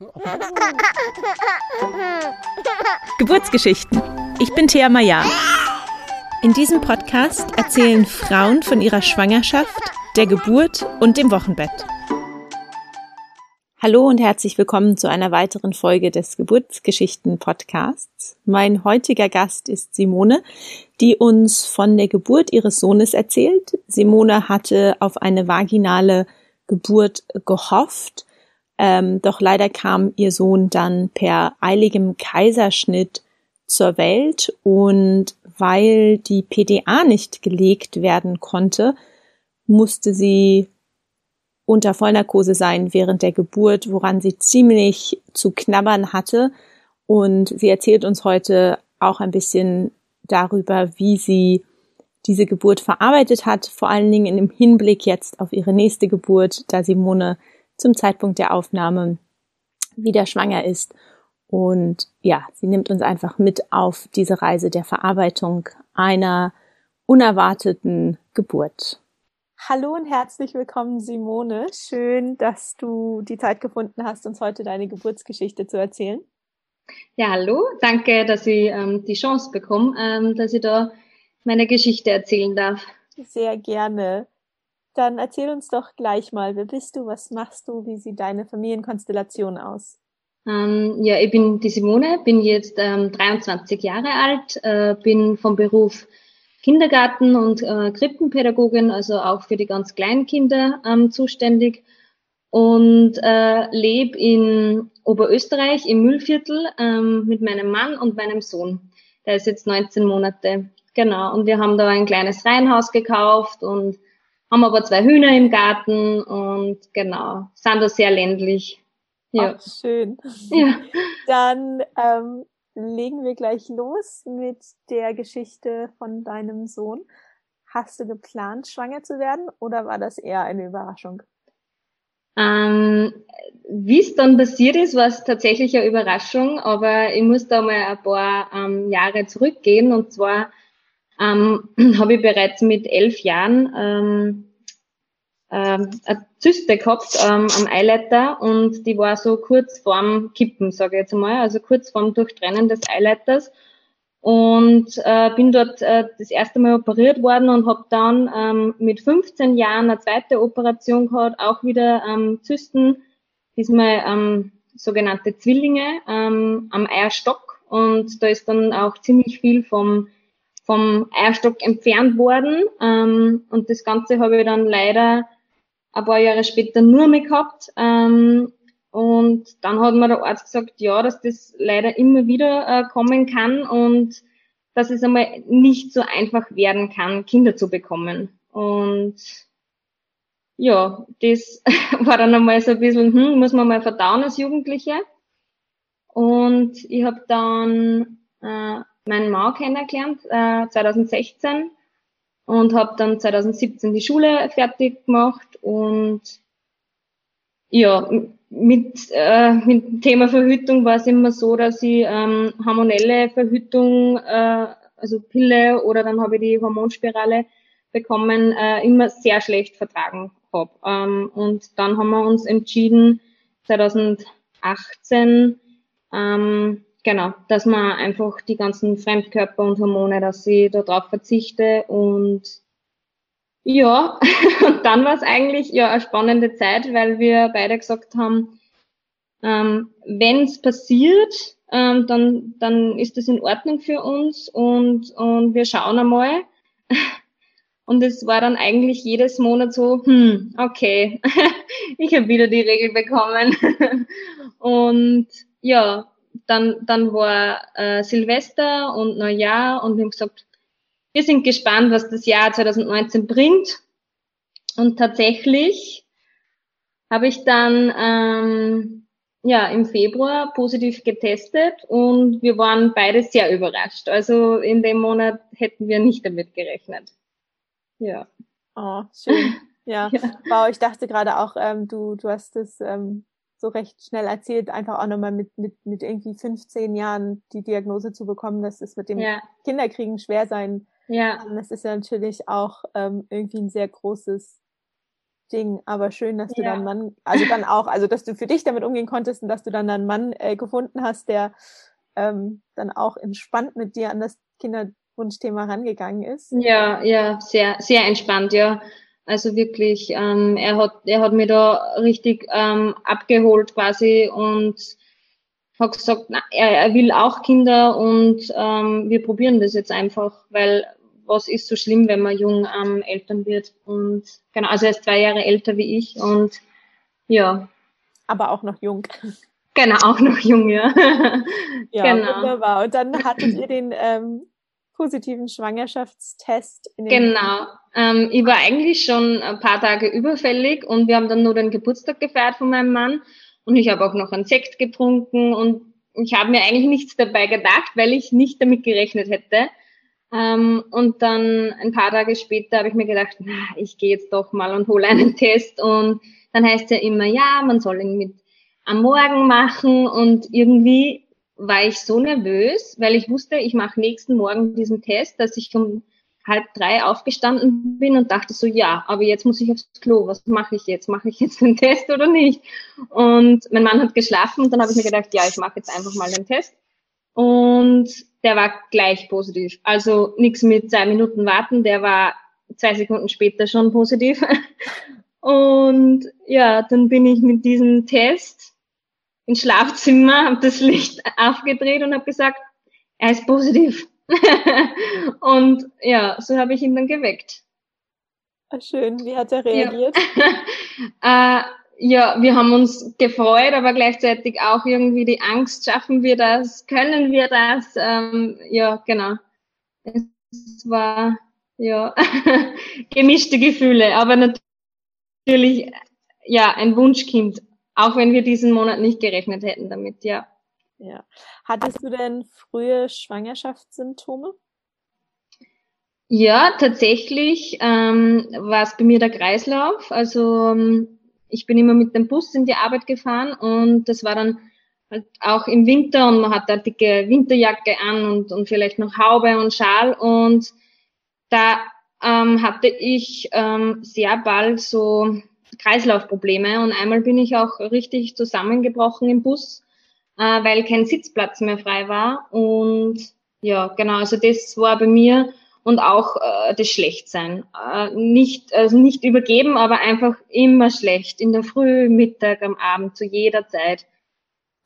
Geburtsgeschichten. Ich bin Thea Maya. In diesem Podcast erzählen Frauen von ihrer Schwangerschaft, der Geburt und dem Wochenbett. Hallo und herzlich willkommen zu einer weiteren Folge des Geburtsgeschichten Podcasts. Mein heutiger Gast ist Simone, die uns von der Geburt ihres Sohnes erzählt. Simone hatte auf eine vaginale Geburt gehofft, ähm, doch leider kam ihr Sohn dann per eiligem Kaiserschnitt zur Welt und weil die PDA nicht gelegt werden konnte, musste sie unter Vollnarkose sein während der Geburt, woran sie ziemlich zu knabbern hatte. Und sie erzählt uns heute auch ein bisschen darüber, wie sie diese Geburt verarbeitet hat, vor allen Dingen im Hinblick jetzt auf ihre nächste Geburt, da Simone zum Zeitpunkt der Aufnahme wieder schwanger ist. Und ja, sie nimmt uns einfach mit auf diese Reise der Verarbeitung einer unerwarteten Geburt. Hallo und herzlich willkommen, Simone. Schön, dass du die Zeit gefunden hast, uns heute deine Geburtsgeschichte zu erzählen. Ja, hallo. Danke, dass ich ähm, die Chance bekomme, ähm, dass ich da meine Geschichte erzählen darf. Sehr gerne. Dann erzähl uns doch gleich mal, wer bist du, was machst du, wie sieht deine Familienkonstellation aus? Ähm, ja, ich bin die Simone, bin jetzt ähm, 23 Jahre alt, äh, bin vom Beruf Kindergarten- und äh, Krippenpädagogin, also auch für die ganz kleinen Kinder ähm, zuständig und äh, lebe in Oberösterreich im Müllviertel ähm, mit meinem Mann und meinem Sohn. Der ist jetzt 19 Monate. Genau. Und wir haben da ein kleines Reihenhaus gekauft und haben aber zwei Hühner im Garten und genau, sind da sehr ländlich. Ja. Ach, schön. Ja. Dann ähm, legen wir gleich los mit der Geschichte von deinem Sohn. Hast du geplant, schwanger zu werden oder war das eher eine Überraschung? Ähm, Wie es dann passiert ist, war es tatsächlich eine Überraschung, aber ich muss da mal ein paar ähm, Jahre zurückgehen und zwar ähm, habe ich bereits mit elf Jahren ähm, ähm, eine Zyste gehabt ähm, am Eileiter und die war so kurz vorm Kippen, sage ich jetzt mal, also kurz vorm Durchtrennen des Eileiters. Und äh, bin dort äh, das erste Mal operiert worden und habe dann ähm, mit 15 Jahren eine zweite Operation gehabt, auch wieder ähm, Zysten, diesmal ähm, sogenannte Zwillinge ähm, am Eierstock. Und da ist dann auch ziemlich viel vom vom Eierstock entfernt worden. Ähm, und das Ganze habe ich dann leider ein paar Jahre später nur mehr gehabt. Ähm, und dann hat mir der Arzt gesagt, ja, dass das leider immer wieder äh, kommen kann und dass es einmal nicht so einfach werden kann, Kinder zu bekommen. Und ja, das war dann einmal so ein bisschen, hm, muss man mal verdauen als Jugendliche. Und ich habe dann äh, meinen Mann kennengelernt, äh, 2016 und habe dann 2017 die Schule fertig gemacht und ja, mit, äh, mit dem Thema Verhütung war es immer so, dass ich ähm, hormonelle Verhütung, äh, also Pille oder dann habe ich die Hormonspirale bekommen, äh, immer sehr schlecht vertragen habe. Ähm, und dann haben wir uns entschieden, 2018 ähm, genau, dass man einfach die ganzen Fremdkörper und Hormone, dass ich darauf verzichte und ja, und dann war es eigentlich ja eine spannende Zeit, weil wir beide gesagt haben, ähm, wenn es passiert, ähm, dann, dann ist das in Ordnung für uns und, und wir schauen einmal. Und es war dann eigentlich jedes Monat so, hm, okay, ich habe wieder die Regel bekommen. und ja, dann, dann war äh, Silvester und Neujahr und wir haben gesagt, wir sind gespannt, was das Jahr 2019 bringt. Und tatsächlich habe ich dann ähm, ja im Februar positiv getestet und wir waren beide sehr überrascht. Also in dem Monat hätten wir nicht damit gerechnet. Ja. Oh, schön. Ja. ja. Wow, ich dachte gerade auch, ähm, du, du hast es ähm, so recht schnell erzählt, einfach auch nochmal mit, mit, mit irgendwie 15 Jahren die Diagnose zu bekommen, dass es mit dem ja. Kinderkriegen schwer sein ja. kann. Das ist ja natürlich auch ähm, irgendwie ein sehr großes Ding, aber schön, dass du ja. dann Mann, also dann auch, also dass du für dich damit umgehen konntest und dass du dann einen Mann äh, gefunden hast, der ähm, dann auch entspannt mit dir an das Kinderwunschthema rangegangen ist. Ja, ja, sehr, sehr entspannt, ja. Also wirklich, ähm, er hat, er hat mir da richtig ähm, abgeholt quasi und hat gesagt, na, er, er will auch Kinder und ähm, wir probieren das jetzt einfach, weil was ist so schlimm, wenn man jung ähm, Eltern wird. Und genau, also er ist zwei Jahre älter wie ich und ja. Aber auch noch jung. Genau, auch noch jung, ja. ja, genau. wunderbar. Und dann hattet ihr den ähm, positiven Schwangerschaftstest. genau. Ähm, ich war eigentlich schon ein paar Tage überfällig und wir haben dann nur den Geburtstag gefeiert von meinem Mann und ich habe auch noch einen Sekt getrunken und ich habe mir eigentlich nichts dabei gedacht, weil ich nicht damit gerechnet hätte. Ähm, und dann ein paar Tage später habe ich mir gedacht, na, ich gehe jetzt doch mal und hole einen Test. Und dann heißt ja immer, ja, man soll ihn mit am Morgen machen. Und irgendwie war ich so nervös, weil ich wusste, ich mache nächsten Morgen diesen Test, dass ich um halb drei aufgestanden bin und dachte so, ja, aber jetzt muss ich aufs Klo. Was mache ich jetzt? Mache ich jetzt den Test oder nicht? Und mein Mann hat geschlafen und dann habe ich mir gedacht, ja, ich mache jetzt einfach mal den Test. Und der war gleich positiv. Also nichts mit zwei Minuten warten, der war zwei Sekunden später schon positiv. Und ja, dann bin ich mit diesem Test ins Schlafzimmer, habe das Licht aufgedreht und habe gesagt, er ist positiv. und ja, so habe ich ihn dann geweckt. Ah, schön, wie hat er reagiert? Ja. äh, ja, wir haben uns gefreut, aber gleichzeitig auch irgendwie die Angst, schaffen wir das, können wir das? Ähm, ja, genau. Es war ja gemischte Gefühle, aber natürlich ja ein Wunschkind, auch wenn wir diesen Monat nicht gerechnet hätten damit, ja. Ja. Hattest du denn frühe Schwangerschaftssymptome? Ja, tatsächlich ähm, war es bei mir der Kreislauf. Also ähm, ich bin immer mit dem Bus in die Arbeit gefahren und das war dann halt auch im Winter und man hat da dicke Winterjacke an und, und vielleicht noch Haube und Schal und da ähm, hatte ich ähm, sehr bald so Kreislaufprobleme und einmal bin ich auch richtig zusammengebrochen im Bus, äh, weil kein Sitzplatz mehr frei war und ja, genau, also das war bei mir und auch äh, das Schlechtsein. Äh, nicht, also nicht übergeben, aber einfach immer schlecht. In der Früh, Mittag, am Abend, zu jeder Zeit.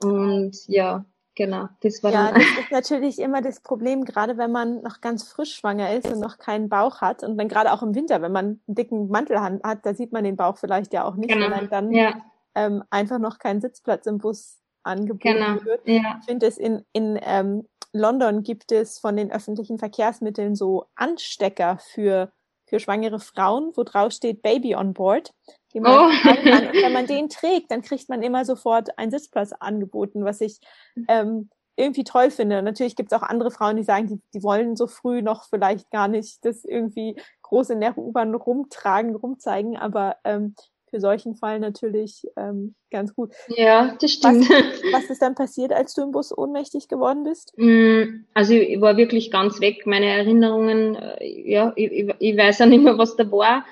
Und ja, genau, das war Ja, dann. das ist natürlich immer das Problem, gerade wenn man noch ganz frisch schwanger ist und noch keinen Bauch hat. Und dann gerade auch im Winter, wenn man einen dicken Mantel hat, da sieht man den Bauch vielleicht ja auch nicht, genau. wenn dann ja. ähm, einfach noch kein Sitzplatz im Bus angeboten genau. wird. Ja. Ich finde es in, in ähm, London gibt es von den öffentlichen Verkehrsmitteln so Anstecker für, für schwangere Frauen, wo drauf steht Baby on board. Die man oh. Und wenn man den trägt, dann kriegt man immer sofort einen Sitzplatz angeboten, was ich ähm, irgendwie toll finde. Und natürlich gibt es auch andere Frauen, die sagen, die, die wollen so früh noch vielleicht gar nicht das irgendwie groß in der U-Bahn rumtragen, rumzeigen, aber ähm, für solchen Fall natürlich ähm, ganz gut. Ja, das stimmt. Was, was, ist dann passiert, als du im Bus ohnmächtig geworden bist? Mm, also ich war wirklich ganz weg. Meine Erinnerungen, äh, ja, ich, ich weiß ja nicht mehr, was da war.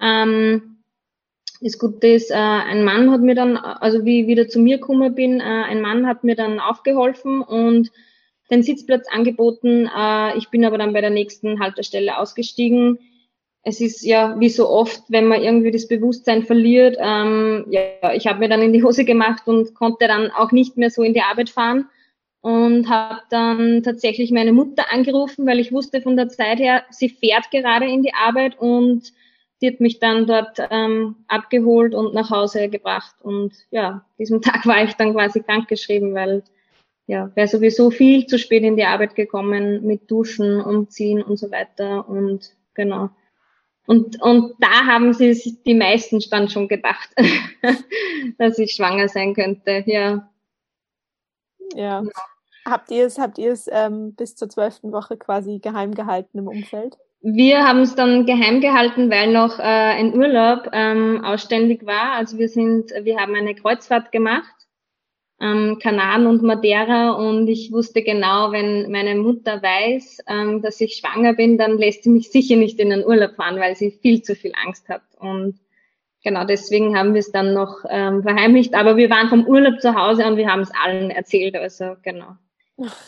Ähm, das Gute ist, äh, ein Mann hat mir dann, also wie ich wieder zu mir gekommen bin, äh, ein Mann hat mir dann aufgeholfen und den Sitzplatz angeboten. Äh, ich bin aber dann bei der nächsten Haltestelle ausgestiegen es ist ja wie so oft, wenn man irgendwie das Bewusstsein verliert. Ähm, ja, ich habe mir dann in die Hose gemacht und konnte dann auch nicht mehr so in die Arbeit fahren und habe dann tatsächlich meine Mutter angerufen, weil ich wusste von der Zeit her, sie fährt gerade in die Arbeit und die hat mich dann dort ähm, abgeholt und nach Hause gebracht. Und ja, diesem Tag war ich dann quasi krankgeschrieben, weil ja, wäre sowieso viel zu spät in die Arbeit gekommen mit Duschen, Umziehen und so weiter. Und genau. Und, und da haben sie sich die meisten dann schon gedacht, dass ich schwanger sein könnte, ja. Ja. Habt ihr es, habt ihr es ähm, bis zur zwölften Woche quasi geheim gehalten im Umfeld? Wir haben es dann geheim gehalten, weil noch äh, ein Urlaub ähm, ausständig war. Also wir sind, wir haben eine Kreuzfahrt gemacht ähm, Kanaren und Madeira und ich wusste genau, wenn meine Mutter weiß, ähm, dass ich schwanger bin, dann lässt sie mich sicher nicht in den Urlaub fahren, weil sie viel zu viel Angst hat. Und genau deswegen haben wir es dann noch ähm, verheimlicht. Aber wir waren vom Urlaub zu Hause und wir haben es allen erzählt. Also genau.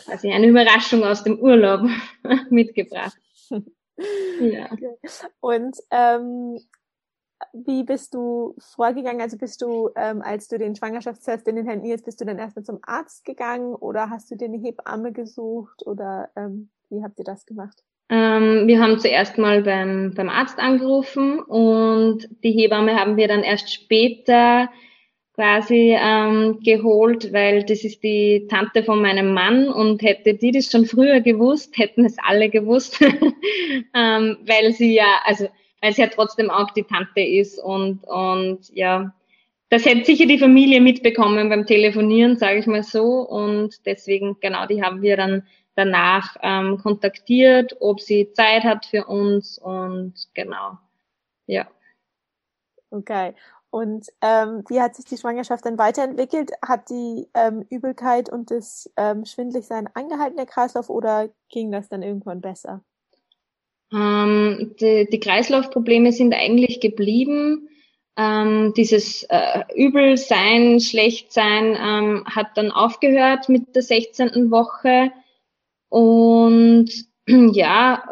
Also eine Überraschung aus dem Urlaub mitgebracht. Ja. Und ähm, wie bist du vorgegangen? Also bist du, ähm, als du den Schwangerschaftstest in den Händen hielst, bist du dann erstmal zum Arzt gegangen oder hast du dir eine Hebamme gesucht oder ähm, wie habt ihr das gemacht? Ähm, wir haben zuerst mal beim, beim Arzt angerufen und die Hebamme haben wir dann erst später quasi ähm, geholt, weil das ist die Tante von meinem Mann und hätte die das schon früher gewusst, hätten es alle gewusst, ähm, weil sie ja, also weil sie ja trotzdem auch die Tante ist und und ja, das hätte sicher die Familie mitbekommen beim Telefonieren, sage ich mal so und deswegen genau, die haben wir dann danach ähm, kontaktiert, ob sie Zeit hat für uns und genau, ja. Okay. Und ähm, wie hat sich die Schwangerschaft dann weiterentwickelt? Hat die ähm, Übelkeit und das ähm, Schwindligsein angehalten, der Kreislauf, oder ging das dann irgendwann besser? Ähm, die, die Kreislaufprobleme sind eigentlich geblieben. Ähm, dieses äh, Übelsein, Schlechtsein ähm, hat dann aufgehört mit der 16. Woche. Und ja,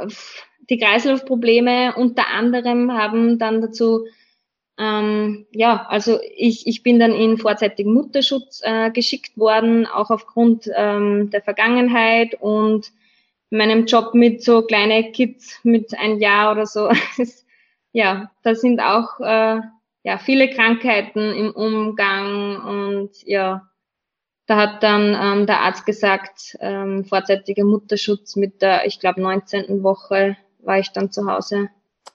die Kreislaufprobleme unter anderem haben dann dazu, ähm, ja, also ich, ich bin dann in vorzeitigen Mutterschutz äh, geschickt worden, auch aufgrund ähm, der Vergangenheit und meinem Job mit so kleine Kids mit ein Jahr oder so. ja, da sind auch äh, ja viele Krankheiten im Umgang und ja, da hat dann ähm, der Arzt gesagt, ähm, vorzeitiger Mutterschutz mit der, ich glaube, 19. Woche war ich dann zu Hause.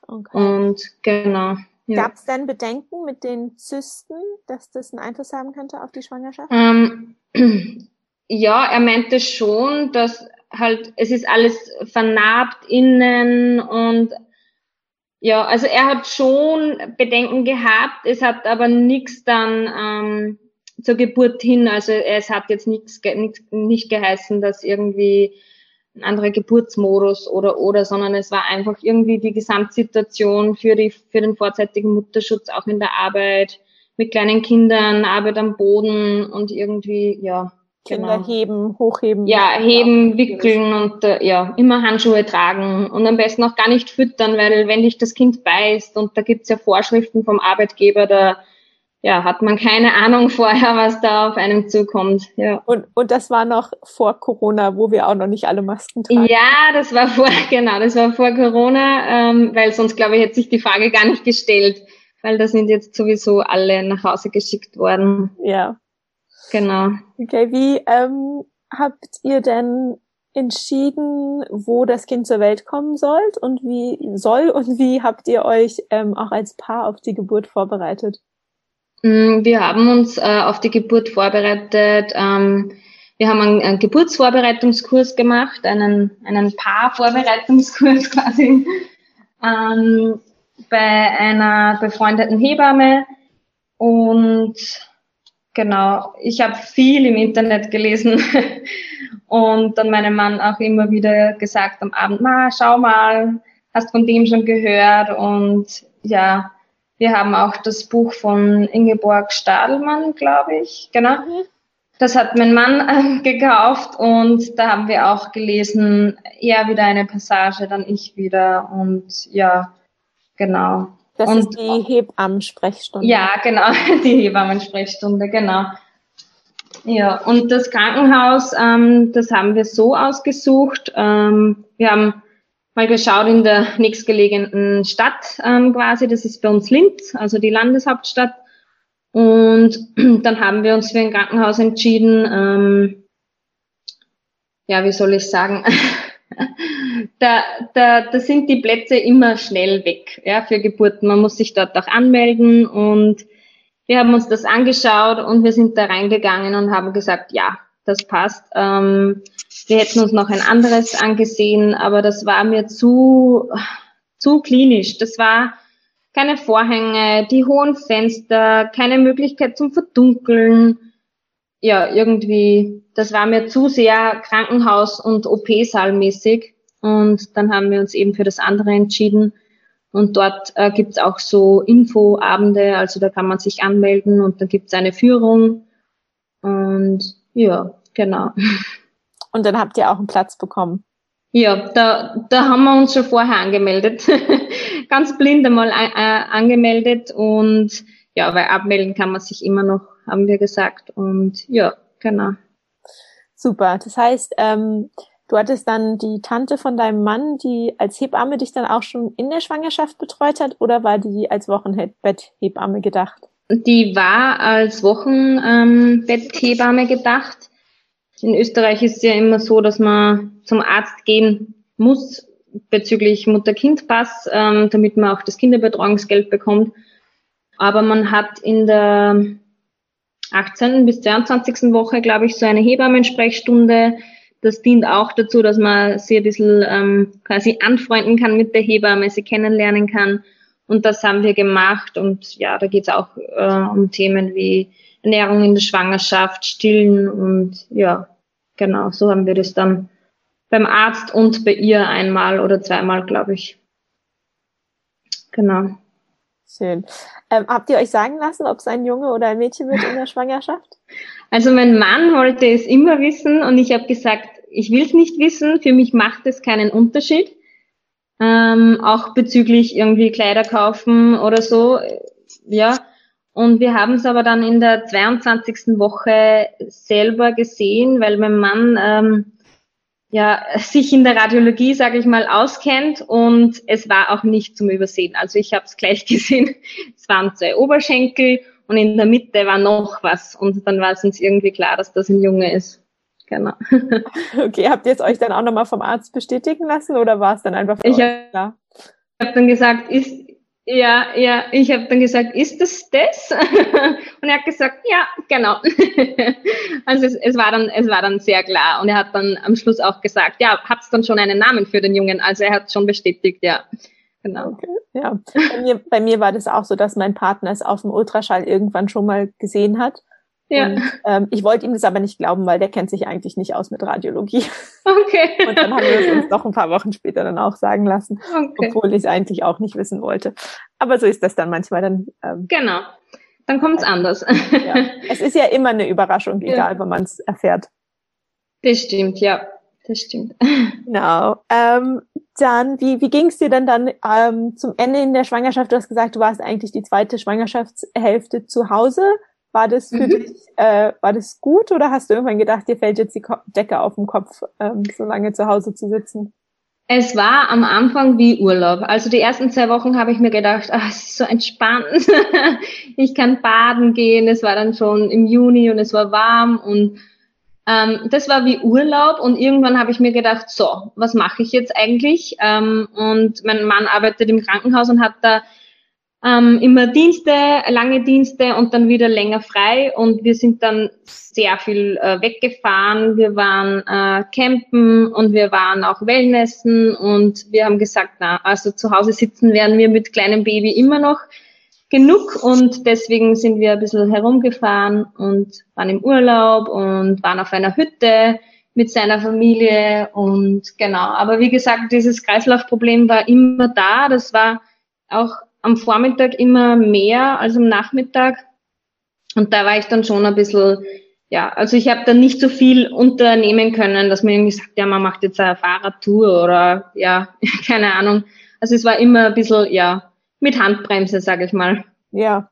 Okay. Und genau. Ja. Gab es denn Bedenken mit den Zysten, dass das einen Einfluss haben könnte auf die Schwangerschaft? Ähm, ja, er meinte schon, dass halt, es ist alles vernarbt innen und ja, also er hat schon Bedenken gehabt, es hat aber nichts dann ähm, zur Geburt hin. Also es hat jetzt nichts, nicht geheißen, dass irgendwie ein anderer Geburtsmodus oder oder, sondern es war einfach irgendwie die Gesamtsituation für die für den vorzeitigen Mutterschutz auch in der Arbeit mit kleinen Kindern, Arbeit am Boden und irgendwie ja Kinder genau. heben, hochheben. Ja, heben, wickeln und äh, ja, immer Handschuhe tragen und am besten auch gar nicht füttern, weil wenn dich das Kind beißt und da gibt's ja Vorschriften vom Arbeitgeber, da ja, hat man keine Ahnung vorher, was da auf einem zukommt. Ja. Und, und das war noch vor Corona, wo wir auch noch nicht alle Masken tragen. Ja, das war vor, genau, das war vor Corona, ähm, weil sonst, glaube ich, hätte sich die Frage gar nicht gestellt, weil da sind jetzt sowieso alle nach Hause geschickt worden. Ja. Genau. Okay, wie ähm, habt ihr denn entschieden, wo das Kind zur Welt kommen soll und wie soll und wie habt ihr euch ähm, auch als Paar auf die Geburt vorbereitet? Mm, wir haben uns äh, auf die Geburt vorbereitet. Ähm, wir haben einen, einen, Geburtsvorbereitungskurs gemacht, einen, einen Paarvorbereitungskurs quasi ähm, bei einer befreundeten Hebamme. Und genau, ich habe viel im Internet gelesen und dann meinem Mann auch immer wieder gesagt am Abend, ma, schau mal, hast von dem schon gehört und ja, wir haben auch das Buch von Ingeborg Stadelmann, glaube ich, genau. Mhm. Das hat mein Mann äh, gekauft und da haben wir auch gelesen, er wieder eine Passage, dann ich wieder und ja, genau. Das und, ist die Hebammensprechstunde. Ja, genau, die Hebammensprechstunde, genau. Ja, und das Krankenhaus, ähm, das haben wir so ausgesucht. Ähm, wir haben mal geschaut in der nächstgelegenen Stadt ähm, quasi. Das ist bei uns Linz, also die Landeshauptstadt. Und dann haben wir uns für ein Krankenhaus entschieden. Ähm, ja, wie soll ich sagen? da, da, da sind die Plätze immer schnell weg ja, für Geburten. Man muss sich dort auch anmelden und wir haben uns das angeschaut und wir sind da reingegangen und haben gesagt, ja, das passt. Ähm, wir hätten uns noch ein anderes angesehen, aber das war mir zu, zu klinisch. Das war keine Vorhänge, die hohen Fenster, keine Möglichkeit zum Verdunkeln. Ja, irgendwie, das war mir zu sehr Krankenhaus- und OP-Saal mäßig. Und dann haben wir uns eben für das andere entschieden. Und dort äh, gibt's auch so Infoabende, also da kann man sich anmelden und dann gibt's eine Führung. Und ja, genau. Und dann habt ihr auch einen Platz bekommen. Ja, da, da haben wir uns schon vorher angemeldet. Ganz blind einmal äh, angemeldet und ja, weil abmelden kann man sich immer noch, haben wir gesagt. Und ja, genau. Super. Das heißt, ähm, Du hattest dann die Tante von deinem Mann, die als Hebamme dich dann auch schon in der Schwangerschaft betreut hat oder war die als Wochenbetthebamme gedacht? Die war als Wochenbetthebamme gedacht. In Österreich ist es ja immer so, dass man zum Arzt gehen muss bezüglich Mutter-Kind-Pass, ähm, damit man auch das Kinderbetreuungsgeld bekommt. Aber man hat in der 18. bis 22. Woche, glaube ich, so eine Hebammensprechstunde, das dient auch dazu, dass man sie ein bisschen ähm, quasi anfreunden kann mit der Hebamme, sie kennenlernen kann. Und das haben wir gemacht. Und ja, da geht es auch äh, um Themen wie Ernährung in der Schwangerschaft, Stillen und ja, genau, so haben wir das dann beim Arzt und bei ihr einmal oder zweimal, glaube ich. Genau. Schön. Ähm, habt ihr euch sagen lassen, ob es ein Junge oder ein Mädchen wird in der Schwangerschaft? Also mein Mann wollte es immer wissen und ich habe gesagt, ich will es nicht wissen, für mich macht es keinen Unterschied. Ähm, auch bezüglich irgendwie Kleider kaufen oder so, ja. Und wir haben es aber dann in der 22. Woche selber gesehen, weil mein Mann ähm, ja sich in der Radiologie, sage ich mal, auskennt und es war auch nicht zum Übersehen. Also ich habe es gleich gesehen. Es waren zwei Oberschenkel und in der Mitte war noch was und dann war es uns irgendwie klar, dass das ein Junge ist. Genau. Okay, habt ihr es euch dann auch nochmal vom Arzt bestätigen lassen oder war es dann einfach Ich habe hab dann gesagt, ist, ja, ja, ich habe dann gesagt, ist das das? und er hat gesagt, ja, genau. also es, es, war dann, es war dann sehr klar. Und er hat dann am Schluss auch gesagt, ja, hab's dann schon einen Namen für den Jungen? Also er hat schon bestätigt, ja. Genau. Okay, ja. Bei mir, bei mir war das auch so, dass mein Partner es auf dem Ultraschall irgendwann schon mal gesehen hat ja. Und, ähm, ich wollte ihm das aber nicht glauben, weil der kennt sich eigentlich nicht aus mit Radiologie. Okay. Und dann haben wir es uns noch ein paar Wochen später dann auch sagen lassen, okay. obwohl ich es eigentlich auch nicht wissen wollte. Aber so ist das dann manchmal dann. Ähm, genau. Dann kommt es anders. Ja. Es ist ja immer eine Überraschung, egal, ja. wenn man es erfährt. Das stimmt, ja. Das stimmt. Genau. Ähm, dann, wie, wie ging es dir denn dann ähm, zum Ende in der Schwangerschaft? Du hast gesagt, du warst eigentlich die zweite Schwangerschaftshälfte zu Hause. War das für mhm. dich, äh, war das gut oder hast du irgendwann gedacht, dir fällt jetzt die Ko Decke auf den Kopf, ähm, so lange zu Hause zu sitzen? Es war am Anfang wie Urlaub. Also die ersten zwei Wochen habe ich mir gedacht, ach, es ist so entspannt. ich kann baden gehen. Es war dann schon im Juni und es war warm und ähm, das war wie Urlaub und irgendwann habe ich mir gedacht, so, was mache ich jetzt eigentlich? Ähm, und mein Mann arbeitet im Krankenhaus und hat da ähm, immer Dienste, lange Dienste und dann wieder länger frei. Und wir sind dann sehr viel äh, weggefahren. Wir waren äh, campen und wir waren auch Wellnessen und wir haben gesagt, na, also zu Hause sitzen werden wir mit kleinem Baby immer noch genug und deswegen sind wir ein bisschen herumgefahren und waren im Urlaub und waren auf einer Hütte mit seiner Familie und genau. Aber wie gesagt, dieses Kreislaufproblem war immer da. Das war auch am Vormittag immer mehr als am Nachmittag. Und da war ich dann schon ein bisschen, ja, also ich habe da nicht so viel unternehmen können, dass man irgendwie sagt, ja, man macht jetzt eine Fahrradtour oder ja, keine Ahnung. Also es war immer ein bisschen, ja, mit Handbremse, sage ich mal. Ja.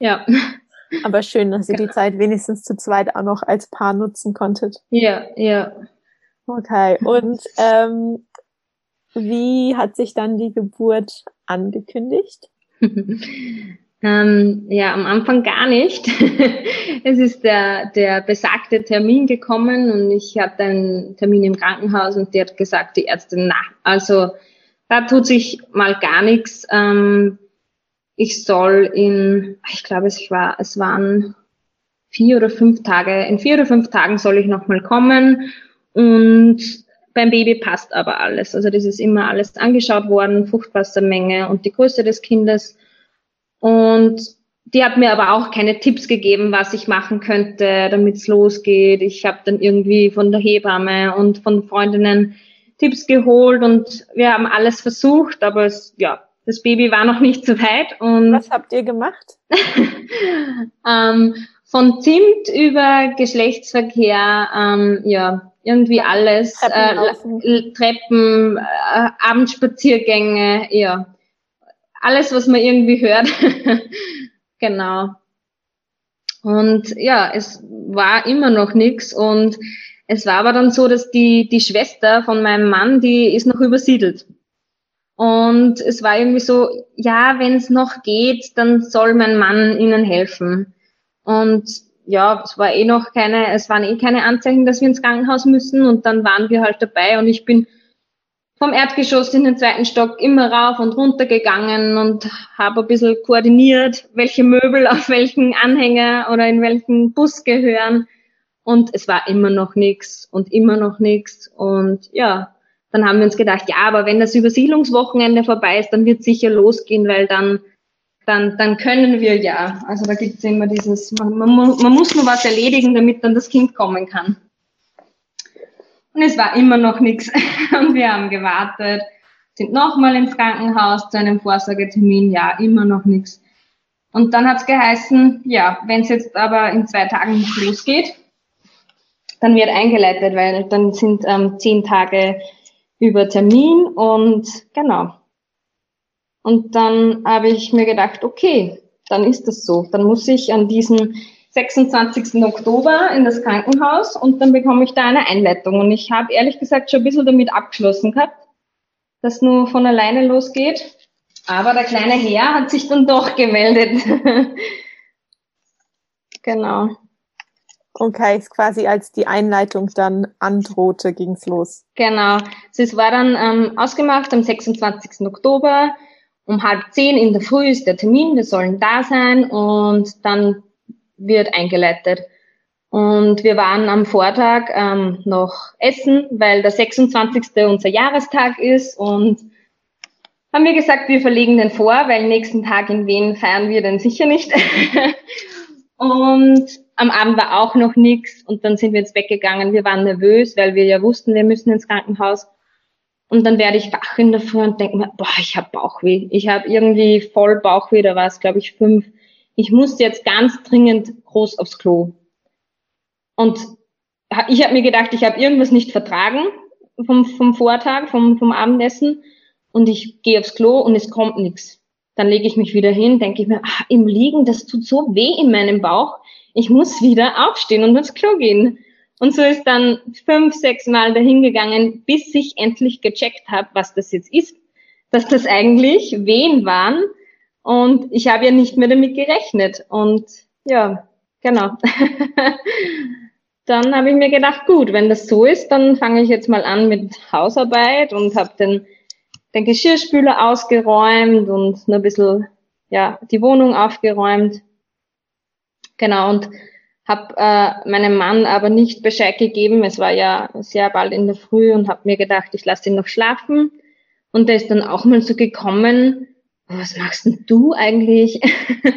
Ja. Aber schön, dass ihr die Zeit wenigstens zu zweit auch noch als Paar nutzen konntet. Ja, ja. Okay. Und ähm, wie hat sich dann die Geburt angekündigt? ähm, ja, am Anfang gar nicht. es ist der, der besagte Termin gekommen und ich hatte einen Termin im Krankenhaus und die hat gesagt, die Ärztin, na, also da tut sich mal gar nichts. Ähm, ich soll in, ich glaube, es war, es waren vier oder fünf Tage, in vier oder fünf Tagen soll ich nochmal kommen und beim Baby passt aber alles. Also das ist immer alles angeschaut worden, Fruchtwassermenge und die Größe des Kindes. Und die hat mir aber auch keine Tipps gegeben, was ich machen könnte, damit es losgeht. Ich habe dann irgendwie von der Hebamme und von Freundinnen Tipps geholt und wir haben alles versucht, aber es, ja, das Baby war noch nicht so weit. Und Was habt ihr gemacht? ähm, von Zimt über Geschlechtsverkehr, ähm, ja, irgendwie alles. Treppen, äh, Treppen äh, Abendspaziergänge, ja. Alles, was man irgendwie hört. genau. Und ja, es war immer noch nichts und es war aber dann so, dass die, die Schwester von meinem Mann, die ist noch übersiedelt. Und es war irgendwie so, ja, wenn es noch geht, dann soll mein Mann ihnen helfen. Und ja, es war eh noch keine, es waren eh keine Anzeichen, dass wir ins Krankenhaus müssen. Und dann waren wir halt dabei und ich bin vom Erdgeschoss in den zweiten Stock immer rauf und runter gegangen und habe ein bisschen koordiniert, welche Möbel auf welchen Anhänger oder in welchen Bus gehören. Und es war immer noch nichts und immer noch nichts. Und ja, dann haben wir uns gedacht, ja, aber wenn das Übersiedlungswochenende vorbei ist, dann wird sicher losgehen, weil dann, dann, dann können wir ja. Also da gibt es immer dieses, man, man, man muss nur was erledigen, damit dann das Kind kommen kann. Und es war immer noch nichts. Und wir haben gewartet, sind nochmal ins Krankenhaus zu einem Vorsorgetermin, ja, immer noch nichts. Und dann hat es geheißen, ja, wenn es jetzt aber in zwei Tagen nicht losgeht, dann wird eingeleitet, weil dann sind ähm, zehn Tage über Termin und genau. Und dann habe ich mir gedacht, okay, dann ist das so. Dann muss ich an diesen 26. Oktober in das Krankenhaus und dann bekomme ich da eine Einleitung. Und ich habe ehrlich gesagt schon ein bisschen damit abgeschlossen gehabt, dass nur von alleine losgeht. Aber der kleine Herr hat sich dann doch gemeldet. genau. Okay, ist quasi als die Einleitung dann androhte, ging's los. Genau. Es war dann ähm, ausgemacht am 26. Oktober. Um halb zehn in der Früh ist der Termin, wir sollen da sein und dann wird eingeleitet. Und wir waren am Vortag ähm, noch essen, weil der 26. unser Jahrestag ist und haben wir gesagt, wir verlegen den vor, weil nächsten Tag in Wien feiern wir den sicher nicht. und am Abend war auch noch nichts und dann sind wir ins Bett gegangen. Wir waren nervös, weil wir ja wussten, wir müssen ins Krankenhaus. Und dann werde ich wach in der Früh und denke mir, boah, ich habe Bauchweh. Ich habe irgendwie voll Bauchweh, da war es, glaube ich, fünf ich muss jetzt ganz dringend groß aufs Klo. Und ich habe mir gedacht, ich habe irgendwas nicht vertragen vom, vom Vortag, vom, vom Abendessen und ich gehe aufs Klo und es kommt nichts. Dann lege ich mich wieder hin, denke ich mir, ach, im Liegen, das tut so weh in meinem Bauch, ich muss wieder aufstehen und aufs Klo gehen. Und so ist dann fünf, sechs Mal dahingegangen, bis ich endlich gecheckt habe, was das jetzt ist. Dass das eigentlich Wehen waren, und ich habe ja nicht mehr damit gerechnet. Und ja, genau. dann habe ich mir gedacht, gut, wenn das so ist, dann fange ich jetzt mal an mit Hausarbeit und habe den, den Geschirrspüler ausgeräumt und nur ein bisschen ja, die Wohnung aufgeräumt. Genau, und habe äh, meinem Mann aber nicht Bescheid gegeben. Es war ja sehr bald in der Früh und habe mir gedacht, ich lasse ihn noch schlafen. Und der ist dann auch mal so gekommen, was machst denn du eigentlich?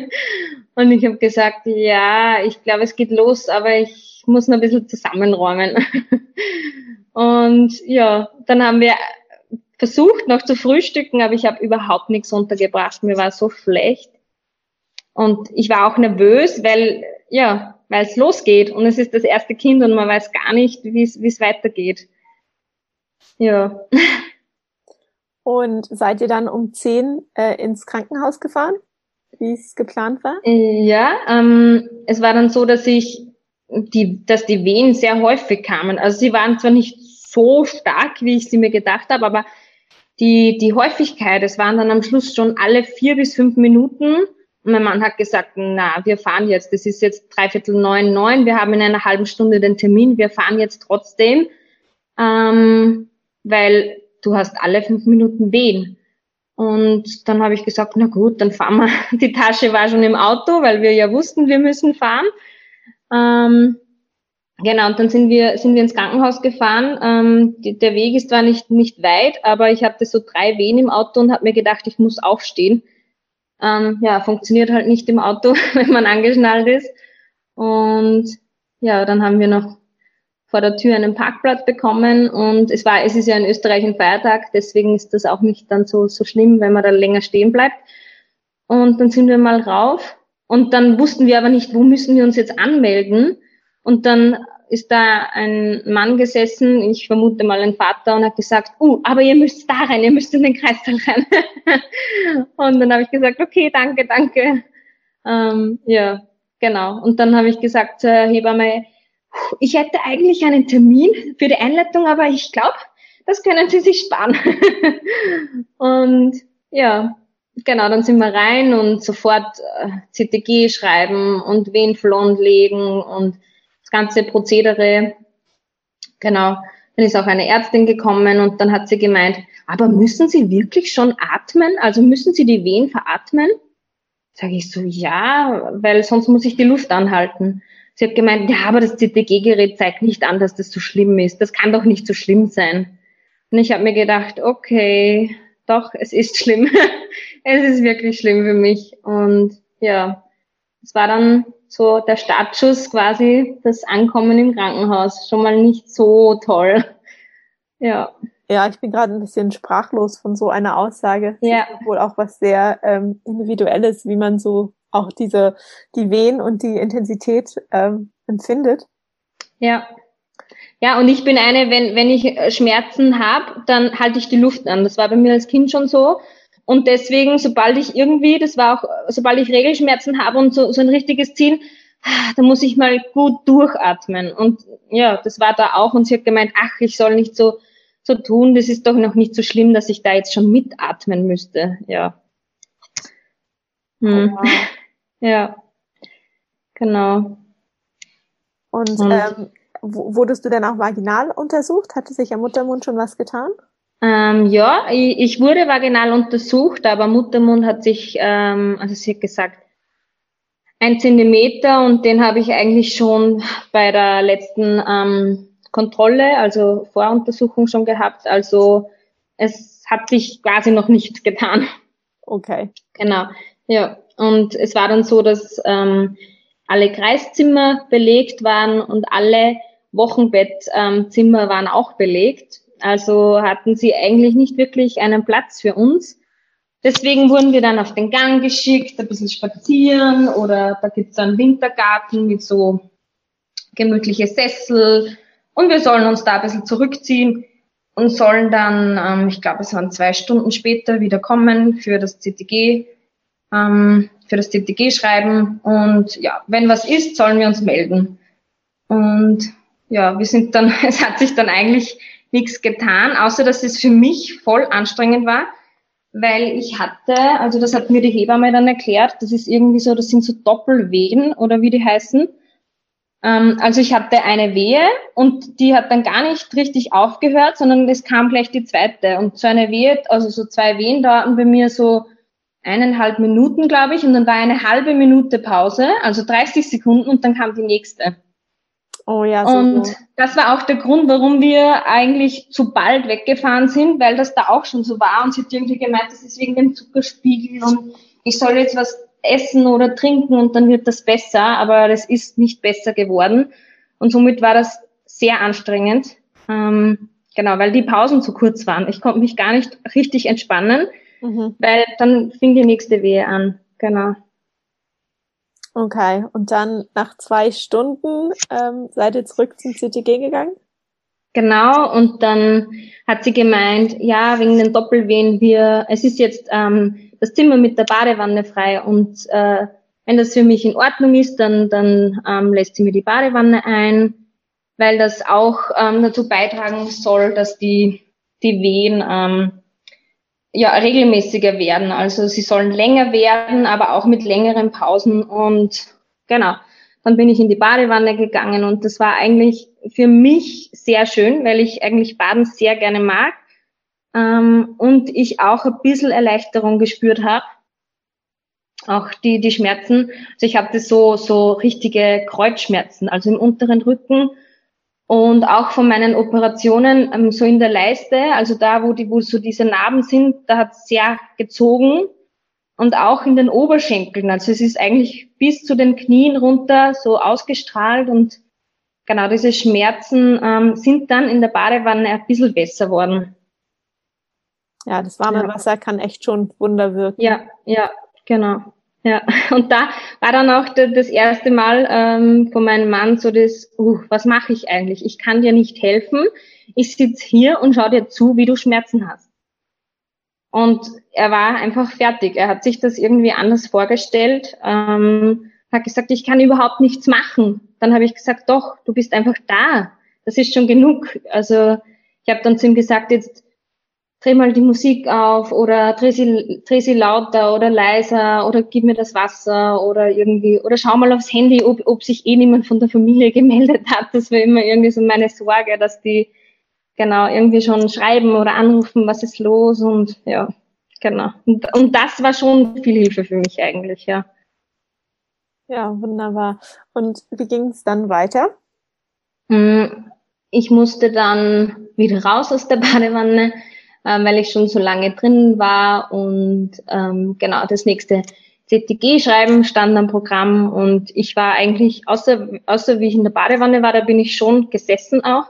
und ich habe gesagt, ja, ich glaube, es geht los, aber ich muss noch ein bisschen zusammenräumen. und ja, dann haben wir versucht noch zu frühstücken, aber ich habe überhaupt nichts untergebracht. Mir war so schlecht. Und ich war auch nervös, weil, ja, weil es losgeht und es ist das erste Kind und man weiß gar nicht, wie es weitergeht. Ja. Und seid ihr dann um zehn äh, ins Krankenhaus gefahren, wie es geplant war? Ja, ähm, es war dann so, dass ich die, dass die Wehen sehr häufig kamen. Also sie waren zwar nicht so stark, wie ich sie mir gedacht habe, aber die, die Häufigkeit, es waren dann am Schluss schon alle vier bis fünf Minuten. Mein Mann hat gesagt, na, wir fahren jetzt, das ist jetzt dreiviertel neun, neun, wir haben in einer halben Stunde den Termin, wir fahren jetzt trotzdem, ähm, weil du hast alle fünf Minuten Wehen. Und dann habe ich gesagt, na gut, dann fahren wir. Die Tasche war schon im Auto, weil wir ja wussten, wir müssen fahren. Ähm, genau, und dann sind wir, sind wir ins Krankenhaus gefahren. Ähm, die, der Weg ist zwar nicht, nicht weit, aber ich hatte so drei Wehen im Auto und habe mir gedacht, ich muss aufstehen. Ähm, ja, funktioniert halt nicht im Auto, wenn man angeschnallt ist. Und ja, dann haben wir noch vor der Tür einen Parkplatz bekommen und es war, es ist ja in Österreich ein Feiertag, deswegen ist das auch nicht dann so, so schlimm, wenn man da länger stehen bleibt. Und dann sind wir mal rauf und dann wussten wir aber nicht, wo müssen wir uns jetzt anmelden. Und dann ist da ein Mann gesessen, ich vermute mal ein Vater, und hat gesagt, uh, aber ihr müsst da rein, ihr müsst in den Kreissaal rein. und dann habe ich gesagt, okay, danke, danke. Ähm, ja, genau. Und dann habe ich gesagt zur Hebamme, ich hätte eigentlich einen Termin für die Einleitung, aber ich glaube, das können Sie sich sparen. und ja, genau, dann sind wir rein und sofort äh, CTG schreiben und Venenflon legen und ganze Prozedere. Genau. Dann ist auch eine Ärztin gekommen und dann hat sie gemeint, aber müssen Sie wirklich schon atmen? Also müssen Sie die Wehen veratmen? Sage ich so, ja, weil sonst muss ich die Luft anhalten. Sie hat gemeint, ja, aber das CTG-Gerät zeigt nicht an, dass das so schlimm ist. Das kann doch nicht so schlimm sein. Und ich habe mir gedacht, okay, doch, es ist schlimm. es ist wirklich schlimm für mich. Und ja, es war dann so der Startschuss quasi, das Ankommen im Krankenhaus. Schon mal nicht so toll. Ja. Ja, ich bin gerade ein bisschen sprachlos von so einer Aussage. Ja. Das ist wohl auch was sehr ähm, Individuelles, wie man so auch diese, die Wehen und die Intensität ähm, empfindet. Ja. Ja, und ich bin eine, wenn, wenn ich Schmerzen habe, dann halte ich die Luft an. Das war bei mir als Kind schon so. Und deswegen, sobald ich irgendwie, das war auch, sobald ich Regelschmerzen habe und so, so ein richtiges Ziel, da muss ich mal gut durchatmen. Und ja, das war da auch. Und sie hat gemeint, ach, ich soll nicht so, so tun. Das ist doch noch nicht so schlimm, dass ich da jetzt schon mitatmen müsste. Ja. Hm. Oh, ja. Genau. Und, und ähm, wurdest du dann auch vaginal untersucht? Hatte sich am Muttermund schon was getan? Ähm, ja, ich, ich, wurde vaginal untersucht, aber Muttermund hat sich, ähm, also sie hat gesagt, ein Zentimeter und den habe ich eigentlich schon bei der letzten ähm, Kontrolle, also Voruntersuchung schon gehabt. Also es hat sich quasi noch nichts getan. Okay. Genau. Ja. Und es war dann so, dass ähm, alle Kreiszimmer belegt waren und alle Wochenbettzimmer ähm, waren auch belegt. Also hatten sie eigentlich nicht wirklich einen Platz für uns. Deswegen wurden wir dann auf den Gang geschickt, ein bisschen spazieren oder da gibt's einen Wintergarten mit so gemütliche Sessel und wir sollen uns da ein bisschen zurückziehen und sollen dann, ähm, ich glaube, es waren zwei Stunden später wieder kommen für das CTG, ähm, für das CTG schreiben und ja, wenn was ist, sollen wir uns melden. Und ja, wir sind dann, es hat sich dann eigentlich nichts getan, außer dass es für mich voll anstrengend war, weil ich hatte, also das hat mir die Hebamme dann erklärt, das ist irgendwie so, das sind so Doppelwehen oder wie die heißen. Ähm, also ich hatte eine Wehe und die hat dann gar nicht richtig aufgehört, sondern es kam gleich die zweite. Und so eine Wehe, also so zwei Wehen dauerten bei mir so eineinhalb Minuten, glaube ich, und dann war eine halbe Minute Pause, also 30 Sekunden und dann kam die nächste. Oh ja. So und so. das war auch der Grund, warum wir eigentlich zu bald weggefahren sind, weil das da auch schon so war und sie hat irgendwie gemeint, das ist wegen dem Zuckerspiegel und ich soll jetzt was essen oder trinken und dann wird das besser, aber das ist nicht besser geworden und somit war das sehr anstrengend. Ähm, genau, weil die Pausen zu kurz waren. Ich konnte mich gar nicht richtig entspannen, mhm. weil dann fing die nächste Wehe an. Genau. Okay, und dann nach zwei Stunden ähm, seid ihr zurück zum CTG gegangen? Genau, und dann hat sie gemeint, ja, wegen den Doppelwehen, wir, es ist jetzt ähm, das Zimmer mit der Badewanne frei und äh, wenn das für mich in Ordnung ist, dann, dann ähm, lässt sie mir die Badewanne ein, weil das auch ähm, dazu beitragen soll, dass die, die Wehen ähm, ja, regelmäßiger werden. Also sie sollen länger werden, aber auch mit längeren Pausen. Und genau, dann bin ich in die Badewanne gegangen und das war eigentlich für mich sehr schön, weil ich eigentlich Baden sehr gerne mag. Ähm, und ich auch ein bisschen Erleichterung gespürt habe. Auch die, die Schmerzen. Also ich hatte so, so richtige Kreuzschmerzen, also im unteren Rücken und auch von meinen Operationen, ähm, so in der Leiste, also da, wo die, wo so diese Narben sind, da hat es sehr gezogen. Und auch in den Oberschenkeln. Also es ist eigentlich bis zu den Knien runter so ausgestrahlt und genau, diese Schmerzen ähm, sind dann in der Badewanne ein bisschen besser worden. Ja, das warme ja. Wasser kann echt schon Wunder wirken. Ja, ja, genau. Ja, und da war dann auch das erste Mal ähm, von meinem Mann so das, uh, was mache ich eigentlich? Ich kann dir nicht helfen. Ich sitze hier und schau dir zu, wie du Schmerzen hast. Und er war einfach fertig. Er hat sich das irgendwie anders vorgestellt. Ähm, hat gesagt, ich kann überhaupt nichts machen. Dann habe ich gesagt, doch, du bist einfach da. Das ist schon genug. Also ich habe dann zu ihm gesagt, jetzt dreh mal die Musik auf oder dreh sie, dreh sie lauter oder leiser oder gib mir das Wasser oder irgendwie oder schau mal aufs Handy, ob, ob sich eh niemand von der Familie gemeldet hat. Das war immer irgendwie so meine Sorge, dass die genau irgendwie schon schreiben oder anrufen, was ist los und ja, genau. Und, und das war schon viel Hilfe für mich eigentlich, ja. Ja, wunderbar. Und wie ging es dann weiter? Hm, ich musste dann wieder raus aus der Badewanne, äh, weil ich schon so lange drin war und ähm, genau das nächste CTG-Schreiben stand am Programm und ich war eigentlich, außer, außer wie ich in der Badewanne war, da bin ich schon gesessen auch,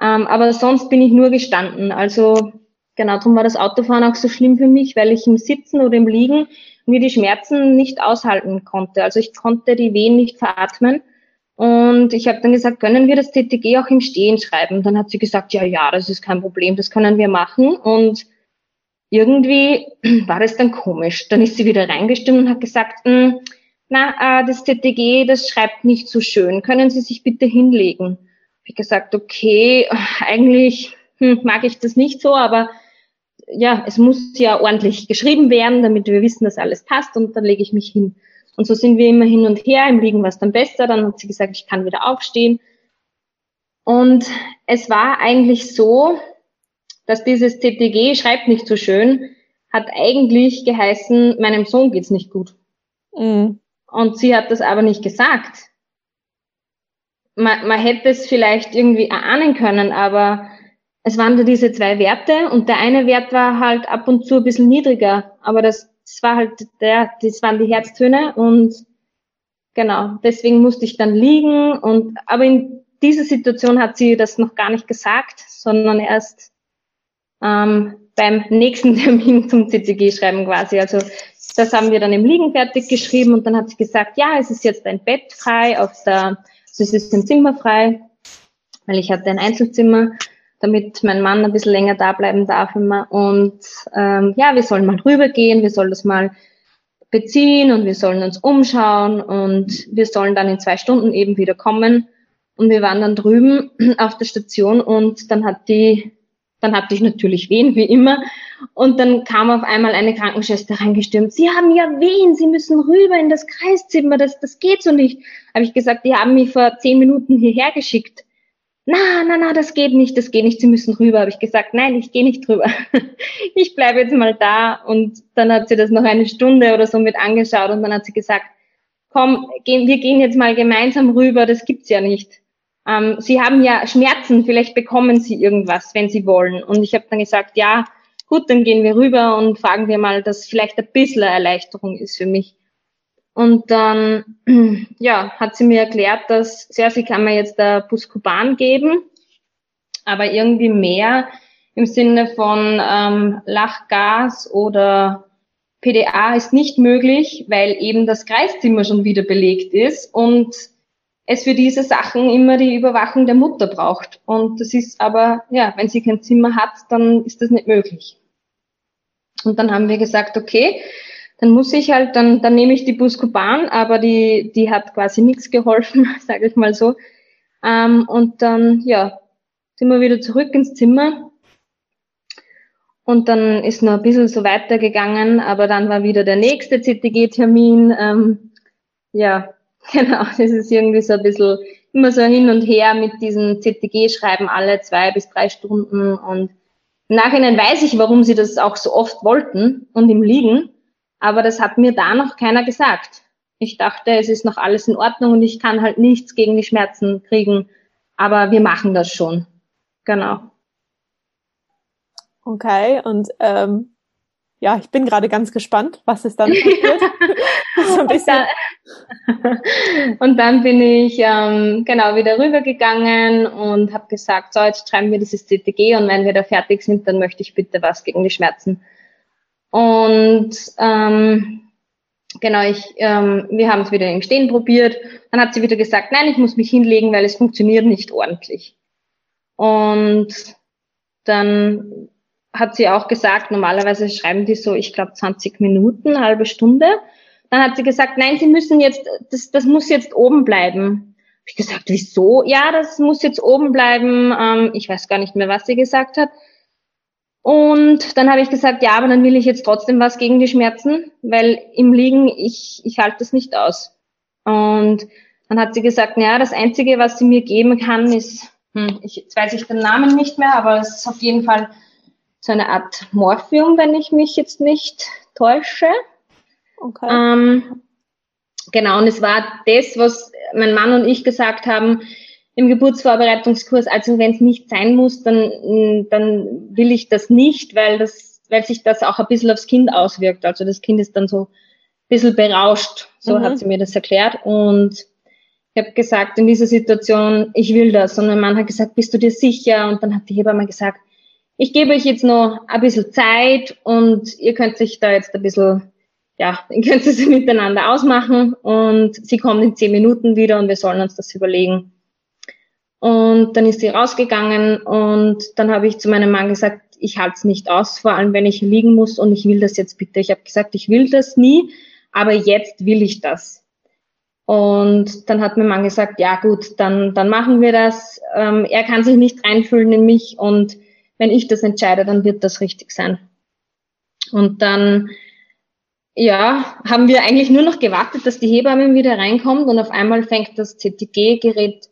ähm, aber sonst bin ich nur gestanden. Also genau, darum war das Autofahren auch so schlimm für mich, weil ich im Sitzen oder im Liegen mir die Schmerzen nicht aushalten konnte. Also ich konnte die Wehen nicht veratmen. Und ich habe dann gesagt, können wir das TTG auch im Stehen schreiben? Dann hat sie gesagt, ja, ja, das ist kein Problem, das können wir machen. Und irgendwie war das dann komisch. Dann ist sie wieder reingestimmt und hat gesagt, hm, na, äh, das TTG, das schreibt nicht so schön. Können Sie sich bitte hinlegen? Ich gesagt, okay, eigentlich hm, mag ich das nicht so, aber ja, es muss ja ordentlich geschrieben werden, damit wir wissen, dass alles passt und dann lege ich mich hin. Und so sind wir immer hin und her, im Liegen war es dann besser, dann hat sie gesagt, ich kann wieder aufstehen. Und es war eigentlich so, dass dieses TTG schreibt nicht so schön, hat eigentlich geheißen, meinem Sohn geht's nicht gut. Mhm. Und sie hat das aber nicht gesagt. Man, man hätte es vielleicht irgendwie erahnen können, aber es waren da diese zwei Werte und der eine Wert war halt ab und zu ein bisschen niedriger, aber das, das war halt der, das waren die Herztöne und genau, deswegen musste ich dann liegen und, aber in dieser Situation hat sie das noch gar nicht gesagt, sondern erst ähm, beim nächsten Termin zum CCG-Schreiben quasi. Also das haben wir dann im Liegen fertig geschrieben und dann hat sie gesagt, ja, es ist jetzt ein Bett frei auf der, also es ist ein Zimmer frei, weil ich hatte ein Einzelzimmer damit mein Mann ein bisschen länger da bleiben darf immer. Und ähm, ja, wir sollen mal rübergehen, wir sollen das mal beziehen und wir sollen uns umschauen und wir sollen dann in zwei Stunden eben wieder kommen. Und wir waren dann drüben auf der Station und dann hat die, dann hatte ich natürlich Wehen, wie immer. Und dann kam auf einmal eine Krankenschwester reingestürmt. Sie haben ja Wehen, Sie müssen rüber in das Kreiszimmer, das, das geht so nicht. Habe ich gesagt, die haben mich vor zehn Minuten hierher geschickt na, na, na, das geht nicht, das geht nicht, Sie müssen rüber. Habe ich gesagt, nein, ich gehe nicht rüber. ich bleibe jetzt mal da. Und dann hat sie das noch eine Stunde oder so mit angeschaut und dann hat sie gesagt, komm, gehen, wir gehen jetzt mal gemeinsam rüber, das gibt's ja nicht. Ähm, sie haben ja Schmerzen, vielleicht bekommen Sie irgendwas, wenn Sie wollen. Und ich habe dann gesagt, ja, gut, dann gehen wir rüber und fragen wir mal, dass vielleicht ein bisschen Erleichterung ist für mich. Und dann, ja, hat sie mir erklärt, dass, ja, sie kann mir jetzt der Buskuban geben, aber irgendwie mehr im Sinne von ähm, Lachgas oder PDA ist nicht möglich, weil eben das Kreiszimmer schon wieder belegt ist und es für diese Sachen immer die Überwachung der Mutter braucht. Und das ist aber, ja, wenn sie kein Zimmer hat, dann ist das nicht möglich. Und dann haben wir gesagt, okay, dann muss ich halt, dann, dann nehme ich die Buskuban, aber die, die hat quasi nichts geholfen, sage ich mal so. Ähm, und dann, ja, sind wir wieder zurück ins Zimmer. Und dann ist noch ein bisschen so weitergegangen, aber dann war wieder der nächste CTG-Termin. Ähm, ja, genau, das ist irgendwie so ein bisschen immer so hin und her mit diesen CTG-Schreiben alle zwei bis drei Stunden. Und im Nachhinein weiß ich, warum sie das auch so oft wollten und im Liegen. Aber das hat mir da noch keiner gesagt. Ich dachte, es ist noch alles in Ordnung und ich kann halt nichts gegen die Schmerzen kriegen. Aber wir machen das schon. Genau. Okay, und ähm, ja, ich bin gerade ganz gespannt, was es dann passiert. so ein bisschen. und dann bin ich ähm, genau wieder rübergegangen und habe gesagt, so jetzt schreiben wir dieses CTG und wenn wir da fertig sind, dann möchte ich bitte was gegen die Schmerzen. Und ähm, genau, ich, ähm, wir haben es wieder im Stehen probiert. Dann hat sie wieder gesagt, nein, ich muss mich hinlegen, weil es funktioniert nicht ordentlich. Und dann hat sie auch gesagt, normalerweise schreiben die so, ich glaube, 20 Minuten, halbe Stunde. Dann hat sie gesagt, nein, Sie müssen jetzt, das, das muss jetzt oben bleiben. Ich gesagt, wieso? Ja, das muss jetzt oben bleiben. Ähm, ich weiß gar nicht mehr, was sie gesagt hat. Und dann habe ich gesagt, ja, aber dann will ich jetzt trotzdem was gegen die Schmerzen, weil im Liegen, ich, ich halte das nicht aus. Und dann hat sie gesagt, ja, das Einzige, was sie mir geben kann, ist, hm, ich, jetzt weiß ich den Namen nicht mehr, aber es ist auf jeden Fall so eine Art Morphium, wenn ich mich jetzt nicht täusche. Okay. Ähm, genau, und es war das, was mein Mann und ich gesagt haben, im Geburtsvorbereitungskurs, also wenn es nicht sein muss, dann, dann will ich das nicht, weil das, weil sich das auch ein bisschen aufs Kind auswirkt. Also das Kind ist dann so ein bisschen berauscht, so mhm. hat sie mir das erklärt. Und ich habe gesagt, in dieser Situation, ich will das. Und mein Mann hat gesagt, bist du dir sicher? Und dann hat die Hebamme gesagt, ich gebe euch jetzt noch ein bisschen Zeit und ihr könnt sich da jetzt ein bisschen, ja, ihr könnt es miteinander ausmachen und sie kommt in zehn Minuten wieder und wir sollen uns das überlegen. Und dann ist sie rausgegangen und dann habe ich zu meinem Mann gesagt, ich halte es nicht aus, vor allem wenn ich liegen muss und ich will das jetzt bitte. Ich habe gesagt, ich will das nie, aber jetzt will ich das. Und dann hat mein Mann gesagt, ja gut, dann, dann machen wir das. Ähm, er kann sich nicht reinfühlen in mich und wenn ich das entscheide, dann wird das richtig sein. Und dann, ja, haben wir eigentlich nur noch gewartet, dass die Hebamme wieder reinkommt und auf einmal fängt das CTG-Gerät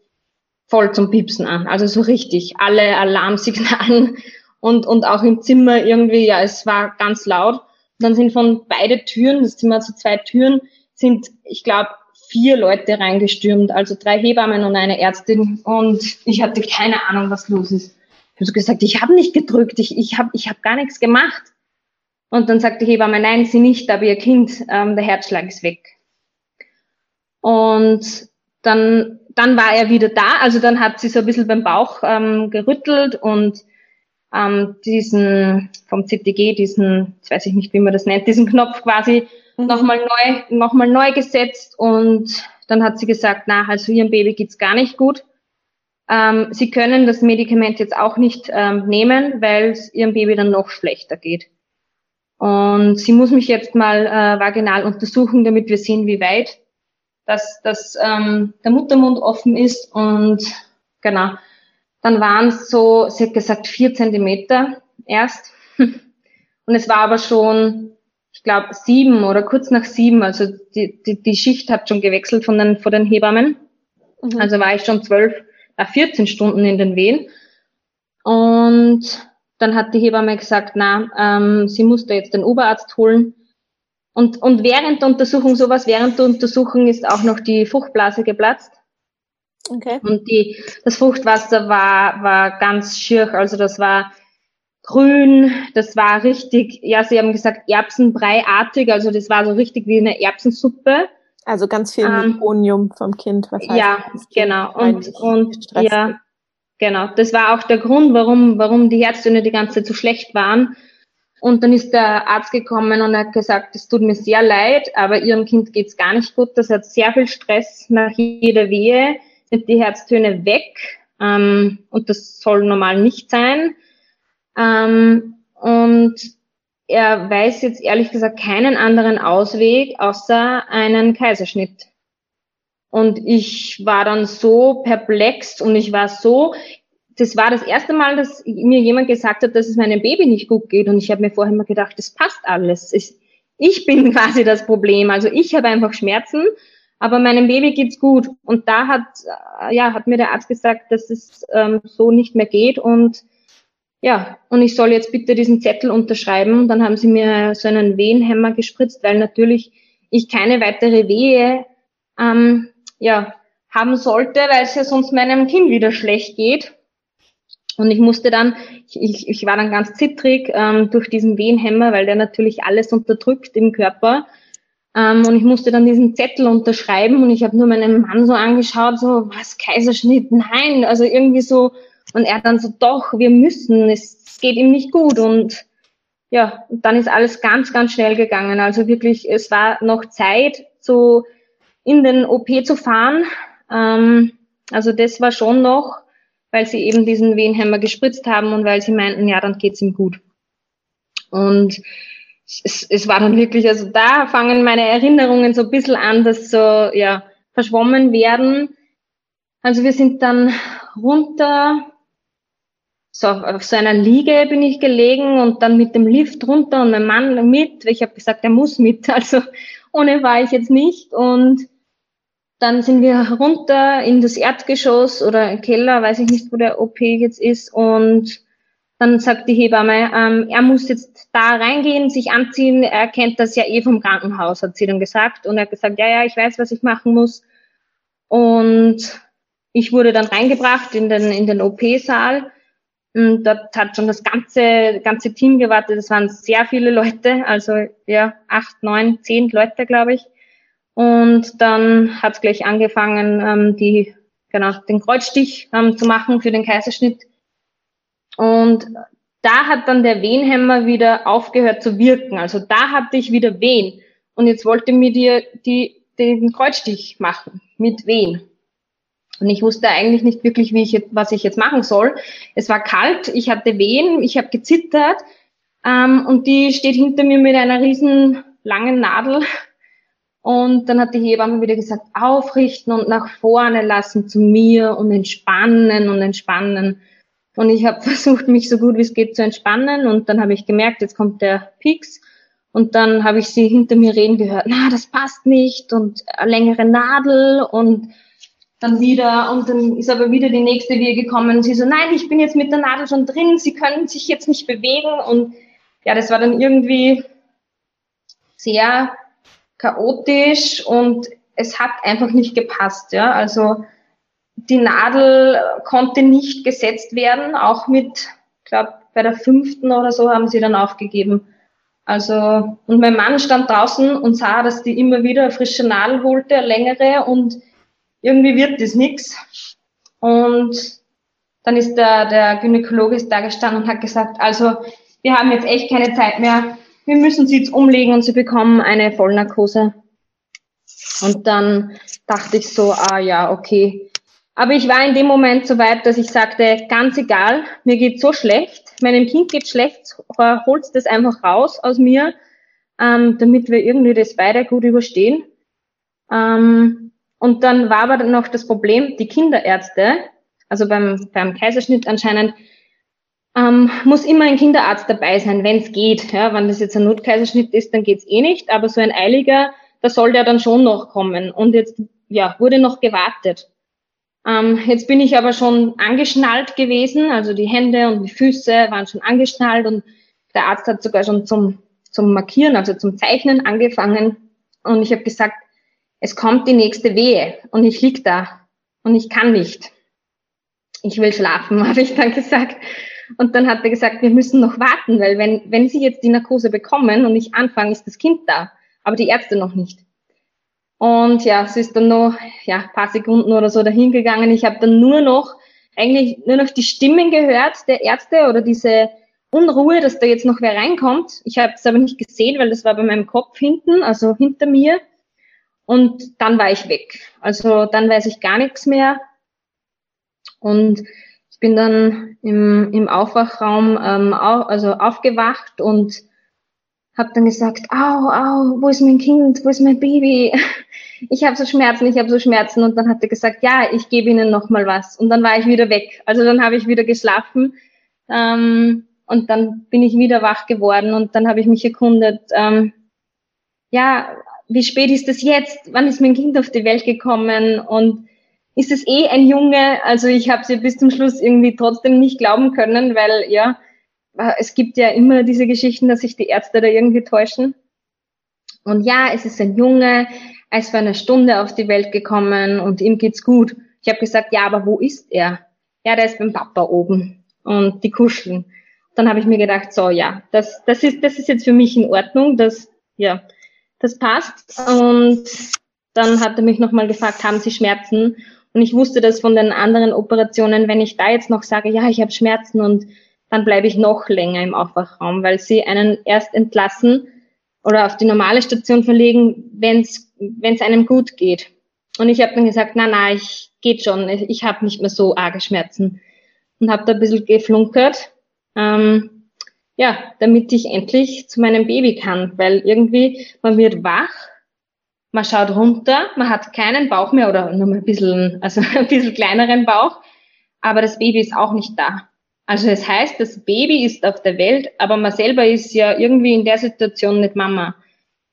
voll zum Piepsen an. Also so richtig, alle Alarmsignalen und, und auch im Zimmer irgendwie, ja, es war ganz laut. Und dann sind von beide Türen, das Zimmer so zwei Türen, sind, ich glaube, vier Leute reingestürmt, also drei Hebammen und eine Ärztin. Und ich hatte keine Ahnung, was los ist. Ich habe so gesagt, ich habe nicht gedrückt, ich, ich habe ich hab gar nichts gemacht. Und dann sagt die Hebamme, nein, sie nicht, aber ihr Kind, ähm, der Herzschlag ist weg. Und dann dann war er wieder da. Also dann hat sie so ein bisschen beim Bauch ähm, gerüttelt und ähm, diesen vom CTG, diesen, jetzt weiß ich nicht, wie man das nennt, diesen Knopf quasi mhm. nochmal neu, noch mal neu gesetzt und dann hat sie gesagt, na, also ihrem Baby geht's gar nicht gut. Ähm, sie können das Medikament jetzt auch nicht ähm, nehmen, weil es ihrem Baby dann noch schlechter geht. Und sie muss mich jetzt mal äh, vaginal untersuchen, damit wir sehen, wie weit dass, dass ähm, der Muttermund offen ist und genau. Dann waren es so, sie hat gesagt, vier Zentimeter erst. Und es war aber schon, ich glaube, sieben oder kurz nach sieben. Also die, die, die Schicht hat schon gewechselt von den, von den Hebammen. Mhm. Also war ich schon zwölf, äh, 14 Stunden in den Wehen. Und dann hat die Hebamme gesagt, na, ähm, sie musste jetzt den Oberarzt holen. Und, und während der Untersuchung, sowas während der Untersuchung ist auch noch die Fruchtblase geplatzt. Okay. Und die, das Fruchtwasser war, war ganz schier, also das war grün, das war richtig, ja, sie haben gesagt Erbsenbreiartig, also das war so richtig wie eine Erbsensuppe. Also ganz viel ähm, vom Kind, was heißt Ja, genau. Und, und ja, genau. Das war auch der Grund, warum, warum die Herztöne die ganze Zeit so schlecht waren und dann ist der Arzt gekommen und hat gesagt, es tut mir sehr leid, aber Ihrem Kind geht's gar nicht gut. Das hat sehr viel Stress. Nach jeder Wehe sind die Herztöne weg. Ähm, und das soll normal nicht sein. Ähm, und er weiß jetzt ehrlich gesagt keinen anderen Ausweg außer einen Kaiserschnitt. Und ich war dann so perplex und ich war so, das war das erste Mal, dass mir jemand gesagt hat, dass es meinem Baby nicht gut geht. Und ich habe mir vorher immer gedacht, das passt alles. Ich, ich bin quasi das Problem. Also ich habe einfach Schmerzen, aber meinem Baby geht's gut. Und da hat, äh, ja, hat mir der Arzt gesagt, dass es ähm, so nicht mehr geht. Und ja, und ich soll jetzt bitte diesen Zettel unterschreiben. Dann haben sie mir so einen Wehenhemmer gespritzt, weil natürlich ich keine weitere Wehe ähm, ja, haben sollte, weil es ja sonst meinem Kind wieder schlecht geht. Und ich musste dann, ich, ich war dann ganz zittrig ähm, durch diesen Wehenhemmer, weil der natürlich alles unterdrückt im Körper. Ähm, und ich musste dann diesen Zettel unterschreiben und ich habe nur meinen Mann so angeschaut, so, was, Kaiserschnitt? Nein, also irgendwie so. Und er dann so, doch, wir müssen, es geht ihm nicht gut. Und ja, dann ist alles ganz, ganz schnell gegangen. Also wirklich, es war noch Zeit, so in den OP zu fahren. Ähm, also das war schon noch, weil sie eben diesen Wehenhemmer gespritzt haben und weil sie meinten, ja, dann geht's ihm gut. Und es, es war dann wirklich, also da fangen meine Erinnerungen so ein bisschen an, dass so, ja, verschwommen werden. Also wir sind dann runter, so auf so einer Liege bin ich gelegen und dann mit dem Lift runter und mein Mann mit. Ich habe gesagt, er muss mit, also ohne war ich jetzt nicht. Und dann sind wir runter in das Erdgeschoss oder Keller, weiß ich nicht, wo der OP jetzt ist. Und dann sagt die Hebamme, ähm, er muss jetzt da reingehen, sich anziehen. Er kennt das ja eh vom Krankenhaus, hat sie dann gesagt. Und er hat gesagt, ja, ja, ich weiß, was ich machen muss. Und ich wurde dann reingebracht in den, in den OP-Saal. Und dort hat schon das ganze, ganze Team gewartet. Es waren sehr viele Leute, also ja, acht, neun, zehn Leute, glaube ich. Und dann hat es gleich angefangen, ähm, die, genau, den Kreuzstich ähm, zu machen für den Kaiserschnitt. Und da hat dann der Wehenhemmer wieder aufgehört zu wirken. Also da hatte ich wieder Wehen. Und jetzt wollte mir die, die, den Kreuzstich machen mit Wehen. Und ich wusste eigentlich nicht wirklich, wie ich jetzt, was ich jetzt machen soll. Es war kalt, ich hatte Wehen, ich habe gezittert. Ähm, und die steht hinter mir mit einer riesen langen Nadel. Und dann hat die Hebamme wieder gesagt, aufrichten und nach vorne lassen zu mir und entspannen und entspannen. Und ich habe versucht, mich so gut wie es geht zu entspannen. Und dann habe ich gemerkt, jetzt kommt der Pieks. Und dann habe ich sie hinter mir reden gehört, na, das passt nicht und längere Nadel und dann wieder, und dann ist aber wieder die nächste Wehe gekommen und sie so, nein, ich bin jetzt mit der Nadel schon drin, sie können sich jetzt nicht bewegen und ja, das war dann irgendwie sehr chaotisch und es hat einfach nicht gepasst, ja, also die Nadel konnte nicht gesetzt werden, auch mit, glaube bei der fünften oder so haben sie dann aufgegeben. Also, und mein Mann stand draußen und sah, dass die immer wieder eine frische Nadel holte, eine längere, und irgendwie wird das nix. Und dann ist der, der Gynäkologe da gestanden und hat gesagt, also, wir haben jetzt echt keine Zeit mehr. Wir müssen sie jetzt umlegen und sie bekommen eine Vollnarkose. Und dann dachte ich so, ah ja, okay, aber ich war in dem Moment so weit, dass ich sagte, ganz egal, mir geht so schlecht, meinem Kind geht schlecht, holt das einfach raus aus mir, ähm, damit wir irgendwie das beide gut überstehen. Ähm, und dann war aber noch das Problem, die Kinderärzte, also beim, beim Kaiserschnitt anscheinend, ähm, muss immer ein Kinderarzt dabei sein, wenn es geht. Ja, wenn das jetzt ein Notkaiserschnitt ist, dann geht's eh nicht, aber so ein eiliger, da soll der dann schon noch kommen. Und jetzt ja, wurde noch gewartet. Ähm, jetzt bin ich aber schon angeschnallt gewesen, also die Hände und die Füße waren schon angeschnallt und der Arzt hat sogar schon zum, zum Markieren, also zum Zeichnen angefangen. Und ich habe gesagt, es kommt die nächste Wehe und ich lieg da und ich kann nicht. Ich will schlafen, habe ich dann gesagt. Und dann hat er gesagt, wir müssen noch warten, weil wenn, wenn Sie jetzt die Narkose bekommen und ich anfange, ist das Kind da, aber die Ärzte noch nicht. Und ja, es ist dann noch ja, paar Sekunden oder so dahingegangen. Ich habe dann nur noch eigentlich nur noch die Stimmen gehört der Ärzte oder diese Unruhe, dass da jetzt noch wer reinkommt. Ich habe es aber nicht gesehen, weil das war bei meinem Kopf hinten, also hinter mir. Und dann war ich weg. Also dann weiß ich gar nichts mehr. Und bin dann im, im Aufwachraum ähm, au, also aufgewacht und habe dann gesagt, au, au, wo ist mein Kind, wo ist mein Baby? Ich habe so Schmerzen, ich habe so Schmerzen. Und dann hat er gesagt, ja, ich gebe Ihnen noch mal was. Und dann war ich wieder weg. Also dann habe ich wieder geschlafen. Ähm, und dann bin ich wieder wach geworden und dann habe ich mich erkundet, ähm, ja, wie spät ist es jetzt? Wann ist mein Kind auf die Welt gekommen? Und ist es eh ein Junge? Also ich habe sie bis zum Schluss irgendwie trotzdem nicht glauben können, weil ja, äh, es gibt ja immer diese Geschichten, dass sich die Ärzte da irgendwie täuschen. Und ja, es ist ein Junge, er ist vor einer Stunde auf die Welt gekommen und ihm geht's gut. Ich habe gesagt, ja, aber wo ist er? Ja, der ist beim Papa oben und die kuscheln. Dann habe ich mir gedacht, so ja, das, das ist, das ist jetzt für mich in Ordnung, dass ja, das passt. Und dann hat er mich nochmal gefragt, haben Sie Schmerzen? Und ich wusste das von den anderen Operationen, wenn ich da jetzt noch sage, ja, ich habe Schmerzen und dann bleibe ich noch länger im Aufwachraum, weil sie einen erst entlassen oder auf die normale Station verlegen, wenn es einem gut geht. Und ich habe dann gesagt, na na, ich geht schon, ich, ich habe nicht mehr so arge Schmerzen und habe da ein bisschen geflunkert, ähm, ja, damit ich endlich zu meinem Baby kann, weil irgendwie man wird wach man schaut runter, man hat keinen Bauch mehr oder nur ein bisschen, also ein bisschen kleineren Bauch, aber das Baby ist auch nicht da. Also es das heißt, das Baby ist auf der Welt, aber man selber ist ja irgendwie in der Situation nicht Mama,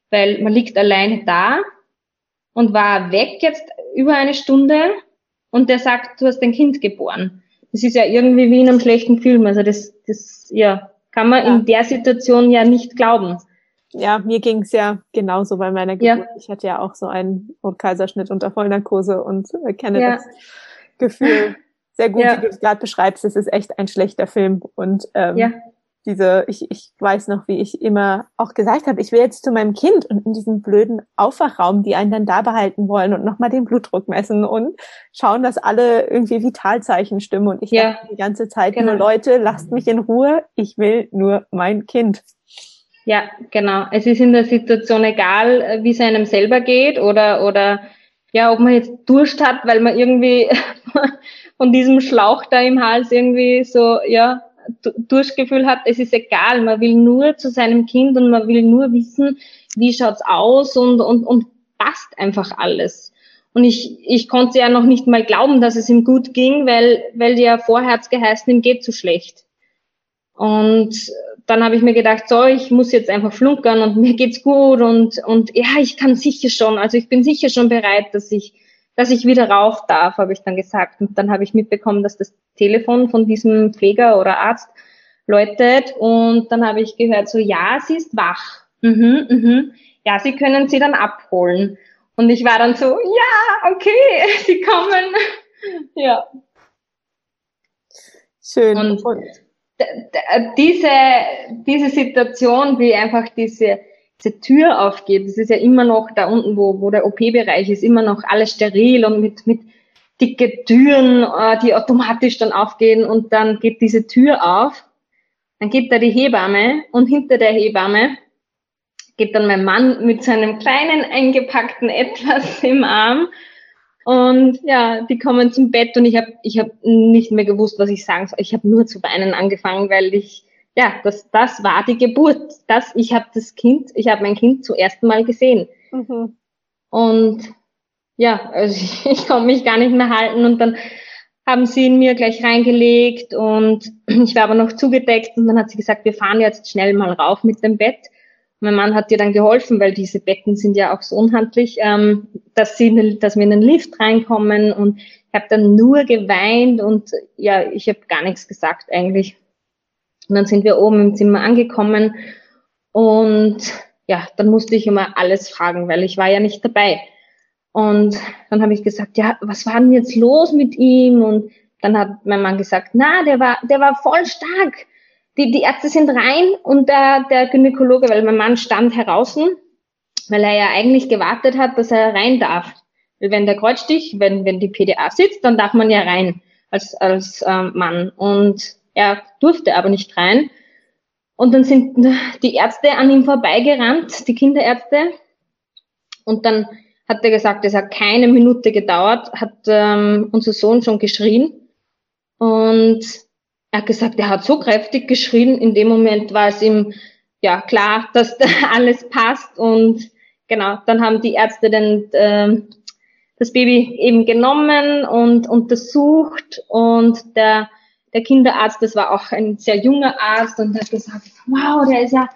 weil man liegt alleine da und war weg jetzt über eine Stunde und der sagt, du hast ein Kind geboren. Das ist ja irgendwie wie in einem schlechten Film. Also das, das ja, kann man ja. in der Situation ja nicht glauben ja, mir ging es ja genauso bei meiner Geburt. Ja. Ich hatte ja auch so einen Kaiserschnitt unter Vollnarkose und äh, kenne ja. das Gefühl sehr gut, ja. wie du es gerade beschreibst. Es ist echt ein schlechter Film. Und ähm, diese, ich, ich weiß noch, wie ich immer auch gesagt habe, ich will jetzt zu meinem Kind und in diesem blöden Aufwachraum, die einen dann da behalten wollen und nochmal den Blutdruck messen und schauen, dass alle irgendwie Vitalzeichen stimmen. Und ich ja. die ganze Zeit genau. nur Leute, lasst mich in Ruhe, ich will nur mein Kind. Ja, genau. Es ist in der Situation egal, äh, wie es einem selber geht oder, oder ja, ob man jetzt Durst hat, weil man irgendwie von diesem Schlauch da im Hals irgendwie so, ja, Durstgefühl hat. Es ist egal. Man will nur zu seinem Kind und man will nur wissen, wie schaut's aus und, und, und passt einfach alles. Und ich, ich konnte ja noch nicht mal glauben, dass es ihm gut ging, weil, weil ja vorher hat's geheißen, ihm geht zu schlecht. Und dann habe ich mir gedacht, so, ich muss jetzt einfach flunkern und mir geht's gut und, und ja, ich kann sicher schon, also ich bin sicher schon bereit, dass ich, dass ich wieder rauf darf, habe ich dann gesagt. Und dann habe ich mitbekommen, dass das Telefon von diesem Pfleger oder Arzt läutet und dann habe ich gehört, so, ja, sie ist wach. Mhm, mhm. Ja, sie können sie dann abholen. Und ich war dann so, ja, okay, sie kommen. ja. Schön. Und diese, diese Situation, wie einfach diese, diese Tür aufgeht, das ist ja immer noch da unten, wo, wo der OP-Bereich ist, immer noch alles steril und mit, mit dicke Türen, äh, die automatisch dann aufgehen und dann geht diese Tür auf, dann geht da die Hebamme und hinter der Hebamme geht dann mein Mann mit seinem kleinen eingepackten Etwas im Arm und ja, die kommen zum Bett und ich habe ich hab nicht mehr gewusst, was ich sagen soll. Ich habe nur zu weinen angefangen, weil ich, ja, das, das war die Geburt. Das, ich habe das Kind, ich habe mein Kind zum ersten Mal gesehen. Mhm. Und ja, also ich, ich konnte mich gar nicht mehr halten und dann haben sie ihn mir gleich reingelegt und ich war aber noch zugedeckt und dann hat sie gesagt, wir fahren jetzt schnell mal rauf mit dem Bett. Mein Mann hat dir dann geholfen, weil diese Betten sind ja auch so unhandlich, ähm, dass, sie, dass wir in den Lift reinkommen und ich habe dann nur geweint und ja, ich habe gar nichts gesagt eigentlich. Und dann sind wir oben im Zimmer angekommen und ja, dann musste ich immer alles fragen, weil ich war ja nicht dabei. Und dann habe ich gesagt, ja, was war denn jetzt los mit ihm? Und dann hat mein Mann gesagt, na, der war, der war voll stark die, die Ärzte sind rein und der, der Gynäkologe, weil mein Mann stand heraus, weil er ja eigentlich gewartet hat, dass er rein darf. Weil wenn der Kreuzstich, wenn, wenn die PDA sitzt, dann darf man ja rein als, als ähm, Mann. Und er durfte aber nicht rein. Und dann sind die Ärzte an ihm vorbeigerannt, die Kinderärzte. Und dann hat er gesagt, es hat keine Minute gedauert, hat ähm, unser Sohn schon geschrien. Und er hat gesagt, er hat so kräftig geschrien. In dem Moment war es ihm ja klar, dass da alles passt. Und genau, dann haben die Ärzte dann äh, das Baby eben genommen und untersucht. Und der der Kinderarzt, das war auch ein sehr junger Arzt und hat gesagt, wow, der ist ja,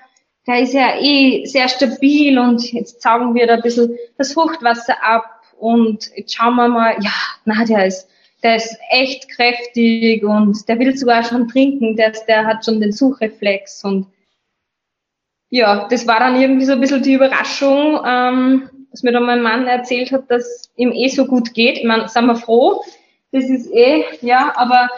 der ist ja eh sehr stabil. Und jetzt saugen wir da ein bisschen das Fruchtwasser ab. Und jetzt schauen wir mal, ja, na, der ist der ist echt kräftig und der will sogar schon trinken, der, der hat schon den Suchreflex und ja, das war dann irgendwie so ein bisschen die Überraschung, ähm, dass mir dann mein Mann erzählt hat, dass ihm eh so gut geht. Ich meine, sind wir froh, das ist eh, ja, aber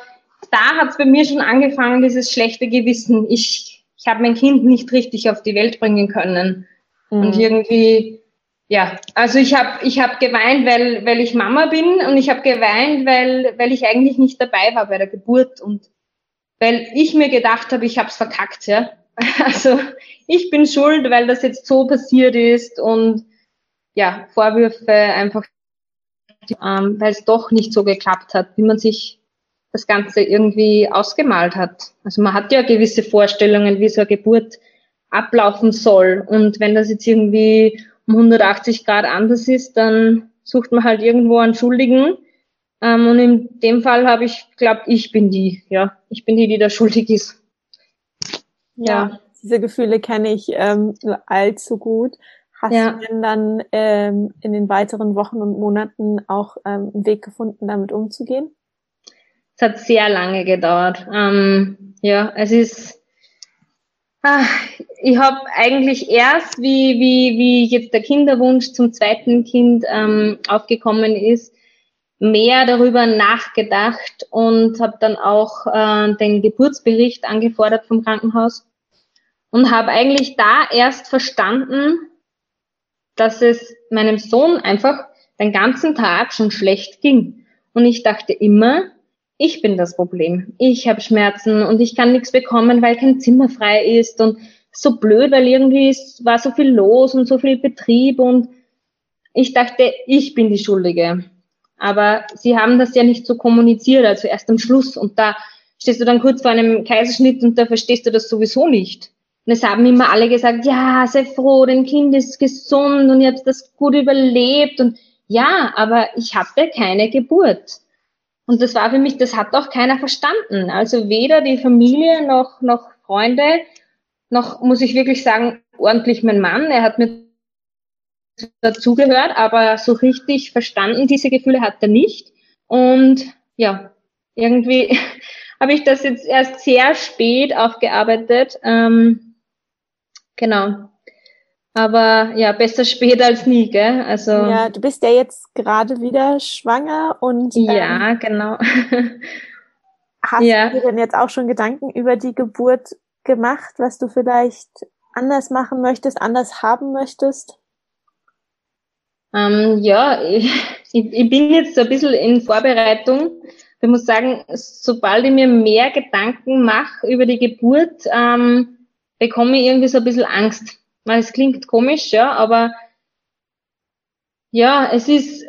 da hat es bei mir schon angefangen, dieses schlechte Gewissen. Ich, ich habe mein Kind nicht richtig auf die Welt bringen können. Mhm. Und irgendwie, ja, also ich habe ich hab geweint, weil, weil ich Mama bin und ich habe geweint, weil, weil ich eigentlich nicht dabei war bei der Geburt und weil ich mir gedacht habe, ich habe es verkackt, ja. Also ich bin schuld, weil das jetzt so passiert ist und ja, Vorwürfe einfach, ähm, weil es doch nicht so geklappt hat, wie man sich das Ganze irgendwie ausgemalt hat. Also man hat ja gewisse Vorstellungen, wie so eine Geburt ablaufen soll. Und wenn das jetzt irgendwie um 180 Grad anders ist, dann sucht man halt irgendwo einen Schuldigen. Ähm, und in dem Fall habe ich glaubt, ich bin die, ja, ich bin die, die da schuldig ist. Ja, ja. diese Gefühle kenne ich ähm, nur allzu gut. Hast ja. du denn dann ähm, in den weiteren Wochen und Monaten auch ähm, einen Weg gefunden, damit umzugehen? Es hat sehr lange gedauert. Ähm, ja, es ist Ich habe eigentlich erst, wie, wie, wie jetzt der Kinderwunsch zum zweiten Kind ähm, aufgekommen ist, mehr darüber nachgedacht und habe dann auch äh, den Geburtsbericht angefordert vom Krankenhaus und habe eigentlich da erst verstanden, dass es meinem Sohn einfach den ganzen Tag schon schlecht ging. Und ich dachte immer, ich bin das Problem. Ich habe Schmerzen und ich kann nichts bekommen, weil kein Zimmer frei ist und so blöd, weil irgendwie war so viel los und so viel Betrieb und ich dachte, ich bin die Schuldige. Aber sie haben das ja nicht so kommuniziert, also erst am Schluss und da stehst du dann kurz vor einem Kaiserschnitt und da verstehst du das sowieso nicht. Und es haben immer alle gesagt, ja, sei froh, dein Kind ist gesund und ihr habt das gut überlebt und ja, aber ich hatte keine Geburt. Und das war für mich, das hat auch keiner verstanden. Also weder die Familie noch, noch Freunde, noch, muss ich wirklich sagen, ordentlich mein Mann. Er hat mir dazugehört, aber so richtig verstanden, diese Gefühle hat er nicht. Und ja, irgendwie habe ich das jetzt erst sehr spät aufgearbeitet. Ähm, genau. Aber ja, besser spät als nie, gell? Also ja, du bist ja jetzt gerade wieder schwanger und ähm, ja, genau. hast ja. du dir denn jetzt auch schon Gedanken über die Geburt gemacht, was du vielleicht anders machen möchtest, anders haben möchtest? Ähm, ja, ich, ich bin jetzt so ein bisschen in Vorbereitung. Ich muss sagen, sobald ich mir mehr Gedanken mache über die Geburt, ähm, bekomme ich irgendwie so ein bisschen Angst es klingt komisch, ja, aber ja, es ist,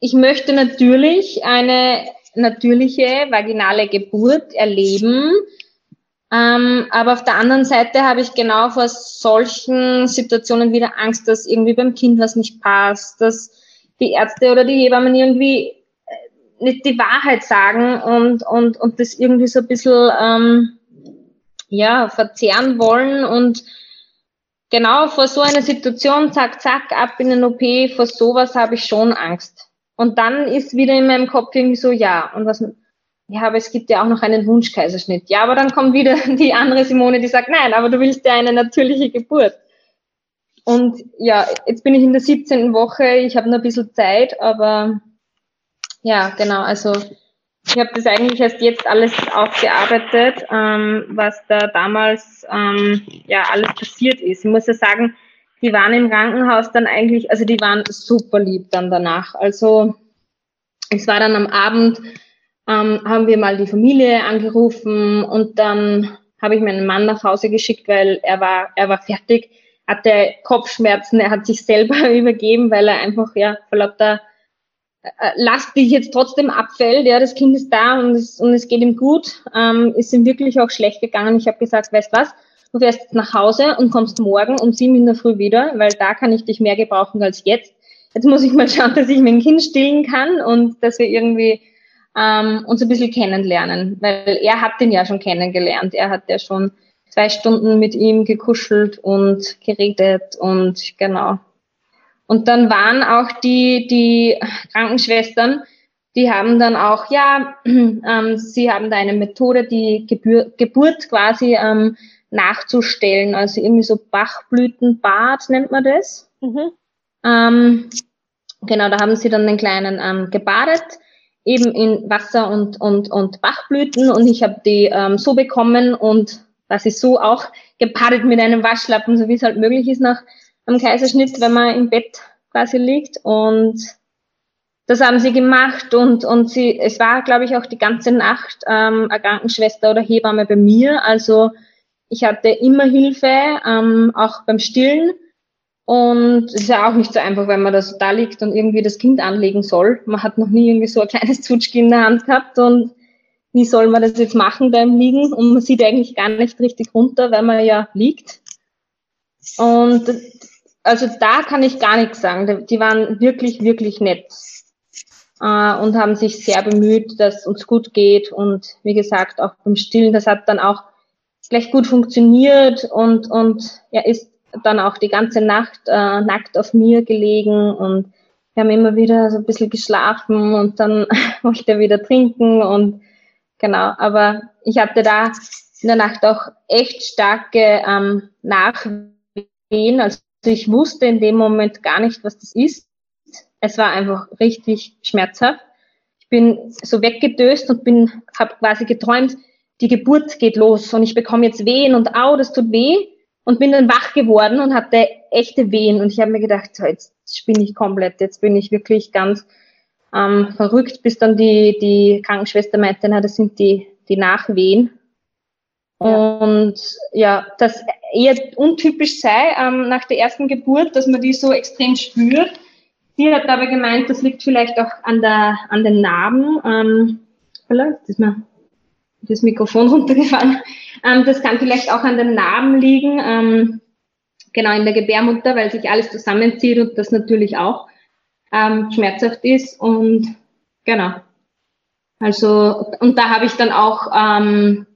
ich möchte natürlich eine natürliche vaginale Geburt erleben, ähm, aber auf der anderen Seite habe ich genau vor solchen Situationen wieder Angst, dass irgendwie beim Kind was nicht passt, dass die Ärzte oder die Hebammen irgendwie äh, nicht die Wahrheit sagen und, und, und das irgendwie so ein bisschen ähm, ja, verzehren wollen und genau vor so einer Situation, zack, zack, ab in den OP, vor sowas habe ich schon Angst. Und dann ist wieder in meinem Kopf irgendwie so, ja, und was, ja, aber es gibt ja auch noch einen Wunschkaiserschnitt. Ja, aber dann kommt wieder die andere Simone, die sagt, nein, aber du willst ja eine natürliche Geburt. Und ja, jetzt bin ich in der 17. Woche, ich habe noch ein bisschen Zeit, aber ja, genau, also ich habe das eigentlich erst jetzt alles aufgearbeitet, ähm, was da damals ähm, ja alles passiert ist. Ich muss ja sagen, die waren im Krankenhaus dann eigentlich, also die waren super lieb dann danach. Also es war dann am Abend, ähm, haben wir mal die Familie angerufen und dann habe ich meinen Mann nach Hause geschickt, weil er war, er war fertig, hatte Kopfschmerzen, er hat sich selber übergeben, weil er einfach ja vor lauter äh, lasst dich jetzt trotzdem abfällt, ja, das Kind ist da und es, und es geht ihm gut, ähm, ist ihm wirklich auch schlecht gegangen. Ich habe gesagt, weißt was, du fährst jetzt nach Hause und kommst morgen um sieben in der Früh wieder, weil da kann ich dich mehr gebrauchen als jetzt. Jetzt muss ich mal schauen, dass ich mein Kind stillen kann und dass wir irgendwie ähm, uns ein bisschen kennenlernen, weil er hat den ja schon kennengelernt. Er hat ja schon zwei Stunden mit ihm gekuschelt und geredet und genau. Und dann waren auch die, die Krankenschwestern, die haben dann auch, ja, ähm, sie haben da eine Methode, die Gebür Geburt quasi ähm, nachzustellen, also irgendwie so Bachblütenbad nennt man das. Mhm. Ähm, genau, da haben sie dann den Kleinen ähm, gebadet, eben in Wasser und, und, und Bachblüten und ich habe die ähm, so bekommen und was ist so auch gepaart mit einem Waschlappen, so wie es halt möglich ist nach am Kaiserschnitt, wenn man im Bett quasi liegt und das haben sie gemacht und, und sie, es war, glaube ich, auch die ganze Nacht ähm, eine Krankenschwester oder Hebamme bei mir. Also ich hatte immer Hilfe, ähm, auch beim Stillen. Und es ist ja auch nicht so einfach, wenn man da so da liegt und irgendwie das Kind anlegen soll. Man hat noch nie irgendwie so ein kleines Zutschki in der Hand gehabt und wie soll man das jetzt machen beim Liegen? Und man sieht eigentlich gar nicht richtig runter, weil man ja liegt. Und also da kann ich gar nichts sagen. Die waren wirklich, wirklich nett. Äh, und haben sich sehr bemüht, dass uns gut geht. Und wie gesagt, auch beim Stillen, das hat dann auch gleich gut funktioniert. Und, und er ist dann auch die ganze Nacht äh, nackt auf mir gelegen. Und wir haben immer wieder so ein bisschen geschlafen. Und dann wollte er wieder trinken. Und genau, aber ich hatte da in der Nacht auch echt starke ähm, Nachwehen, also ich wusste in dem Moment gar nicht, was das ist. Es war einfach richtig schmerzhaft. Ich bin so weggedöst und bin, habe quasi geträumt, die Geburt geht los und ich bekomme jetzt Wehen und au, das tut weh und bin dann wach geworden und hatte echte Wehen und ich habe mir gedacht, so, jetzt spinne ich komplett, jetzt bin ich wirklich ganz ähm, verrückt, bis dann die, die Krankenschwester meinte, na, das sind die, die Nachwehen. Und ja, das eher untypisch sei ähm, nach der ersten Geburt, dass man die so extrem spürt. Sie hat aber gemeint, das liegt vielleicht auch an der an den Narben. Ähm, vielleicht ist mir das Mikrofon runtergefallen. Ähm, das kann vielleicht auch an den Narben liegen, ähm, genau in der Gebärmutter, weil sich alles zusammenzieht und das natürlich auch ähm, schmerzhaft ist. Und genau. Also, und da habe ich dann auch ähm,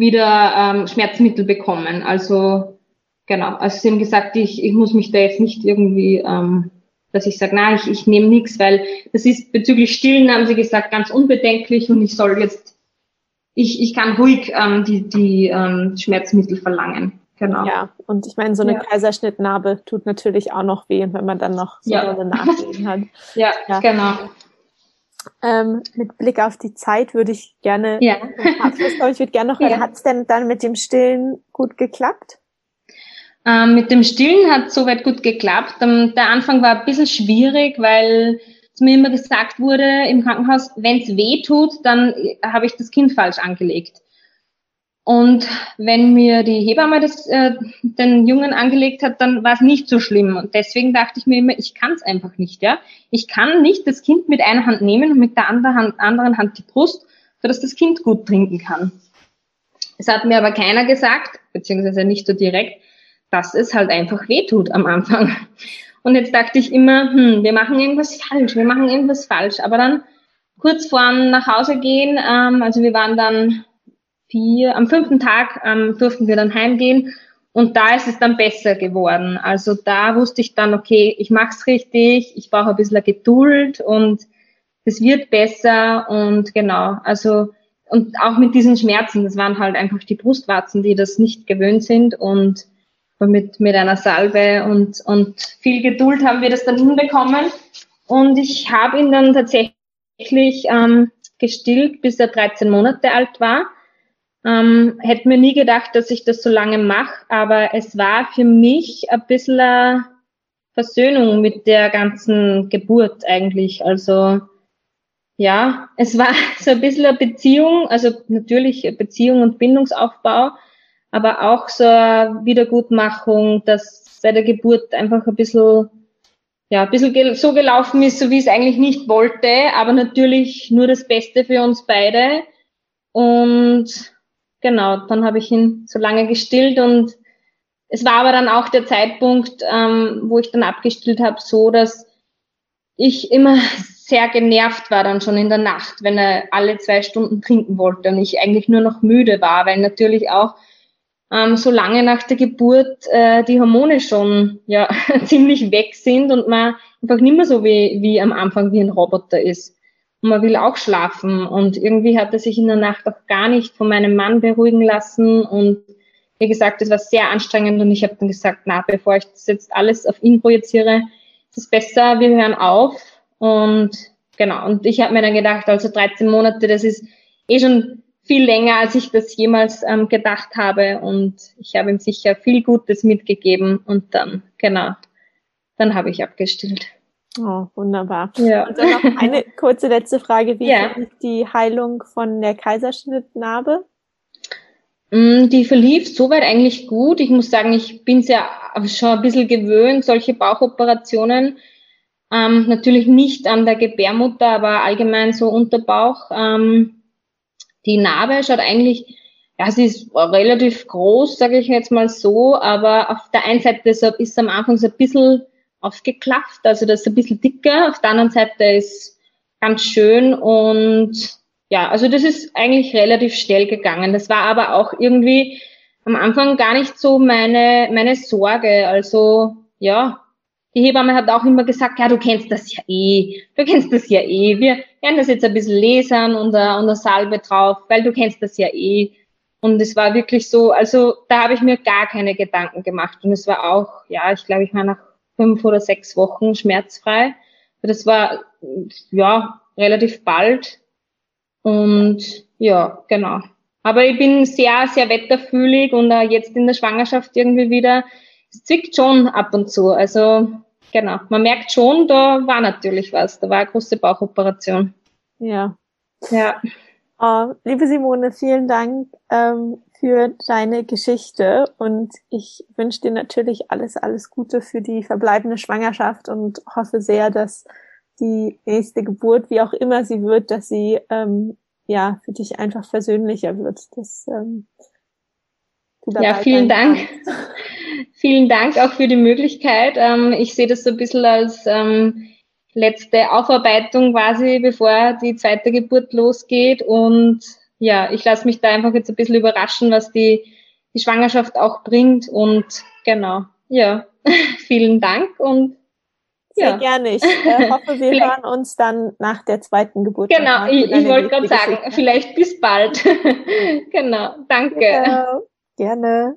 wieder ähm, Schmerzmittel bekommen. Also, genau. Also sie haben gesagt, ich, ich muss mich da jetzt nicht irgendwie, ähm, dass ich sage, nein, ich, ich nehme nichts, weil das ist bezüglich Stillen, haben sie gesagt, ganz unbedenklich und ich soll jetzt ich, ich kann ruhig ähm, die, die ähm, Schmerzmittel verlangen. Genau. Ja, und ich meine, so eine ja. Kaiserschnittnarbe tut natürlich auch noch weh, wenn man dann noch so ja. eine Nachwehen hat. ja, ja, genau. Ähm, mit Blick auf die Zeit würde ich gerne, ja. ich würde gerne noch, ja. hat es denn dann mit dem Stillen gut geklappt? Ähm, mit dem Stillen hat es soweit gut geklappt. Ähm, der Anfang war ein bisschen schwierig, weil mir immer gesagt wurde im Krankenhaus, wenn es weh tut, dann habe ich das Kind falsch angelegt. Und wenn mir die Hebamme das, äh, den Jungen angelegt hat, dann war es nicht so schlimm. Und deswegen dachte ich mir immer, ich kann es einfach nicht. Ja, Ich kann nicht das Kind mit einer Hand nehmen und mit der anderen Hand, anderen Hand die Brust, sodass das Kind gut trinken kann. Es hat mir aber keiner gesagt, beziehungsweise nicht so direkt, dass es halt einfach weh tut am Anfang. Und jetzt dachte ich immer, hm, wir machen irgendwas falsch, wir machen irgendwas falsch. Aber dann kurz vorm nach Hause gehen, ähm, also wir waren dann vier, am fünften Tag ähm, durften wir dann heimgehen und da ist es dann besser geworden. Also da wusste ich dann, okay, ich mach's richtig, ich brauche ein bisschen Geduld und es wird besser und genau, also und auch mit diesen Schmerzen, das waren halt einfach die Brustwarzen, die das nicht gewöhnt sind und mit, mit einer Salbe und, und viel Geduld haben wir das dann hinbekommen. Und ich habe ihn dann tatsächlich ähm, gestillt, bis er 13 Monate alt war. Ähm, hätte mir nie gedacht, dass ich das so lange mache, aber es war für mich ein bisschen Versöhnung mit der ganzen Geburt eigentlich. Also ja, es war so ein bisschen eine Beziehung, also natürlich Beziehung und Bindungsaufbau, aber auch so eine Wiedergutmachung, dass bei der Geburt einfach ein bisschen, ja, ein bisschen so gelaufen ist, so wie es eigentlich nicht wollte, aber natürlich nur das Beste für uns beide. Und genau, dann habe ich ihn so lange gestillt und es war aber dann auch der Zeitpunkt, ähm, wo ich dann abgestillt habe, so dass ich immer sehr genervt war dann schon in der Nacht, wenn er alle zwei Stunden trinken wollte und ich eigentlich nur noch müde war, weil natürlich auch ähm, so lange nach der Geburt äh, die Hormone schon ja ziemlich weg sind und man einfach nicht mehr so wie, wie am Anfang wie ein Roboter ist. Und man will auch schlafen und irgendwie hat er sich in der Nacht auch gar nicht von meinem Mann beruhigen lassen und wie gesagt, es war sehr anstrengend und ich habe dann gesagt, na, bevor ich das jetzt alles auf ihn projiziere, ist es besser, wir hören auf und genau. Und ich habe mir dann gedacht, also 13 Monate, das ist eh schon viel länger, als ich das jemals ähm, gedacht habe. Und ich habe ihm sicher viel Gutes mitgegeben. Und dann, genau, dann habe ich abgestillt. Oh, wunderbar. Ja. Und dann noch eine kurze letzte Frage. Wie ja. ist die Heilung von der Kaiserschnittnarbe? Mm, die verlief soweit eigentlich gut. Ich muss sagen, ich bin ja schon ein bisschen gewöhnt, solche Bauchoperationen. Ähm, natürlich nicht an der Gebärmutter, aber allgemein so Unterbauch. Ähm, die Narbe schaut eigentlich, ja, sie ist relativ groß, sage ich jetzt mal so, aber auf der einen Seite ist, ist am Anfang so ein bisschen aufgeklafft, also das ist ein bisschen dicker, auf der anderen Seite ist ganz schön und ja, also das ist eigentlich relativ schnell gegangen. Das war aber auch irgendwie am Anfang gar nicht so meine, meine Sorge. Also ja, die Hebamme hat auch immer gesagt, ja, du kennst das ja eh, du kennst das ja eh. Wir werden das jetzt ein bisschen lesen und eine Salbe drauf, weil du kennst das ja eh. Und es war wirklich so, also da habe ich mir gar keine Gedanken gemacht. Und es war auch, ja, ich glaube, ich war nach fünf oder sechs Wochen schmerzfrei. Das war, ja, relativ bald. Und ja, genau. Aber ich bin sehr, sehr wetterfühlig und uh, jetzt in der Schwangerschaft irgendwie wieder, es zwickt schon ab und zu. Also genau, man merkt schon, da war natürlich was. Da war eine große Bauchoperation. Ja. Ja. Oh, liebe Simone, vielen Dank ähm, für deine Geschichte und ich wünsche dir natürlich alles, alles Gute für die verbleibende Schwangerschaft und hoffe sehr, dass die nächste Geburt, wie auch immer sie wird, dass sie ähm, ja für dich einfach versöhnlicher wird. Das, ähm, ja, vielen Dank. vielen Dank auch für die Möglichkeit. Ähm, ich sehe das so ein bisschen als ähm, letzte Aufarbeitung quasi, bevor die zweite Geburt losgeht. Und ja, ich lasse mich da einfach jetzt ein bisschen überraschen, was die, die Schwangerschaft auch bringt. Und genau, ja, vielen Dank und sehr ja. gerne. Ich äh, hoffe, wir hören uns dann nach der zweiten Geburt. Genau, ich, ich wollte gerade sagen, vielleicht bis bald. genau, danke. Genau. Gerne.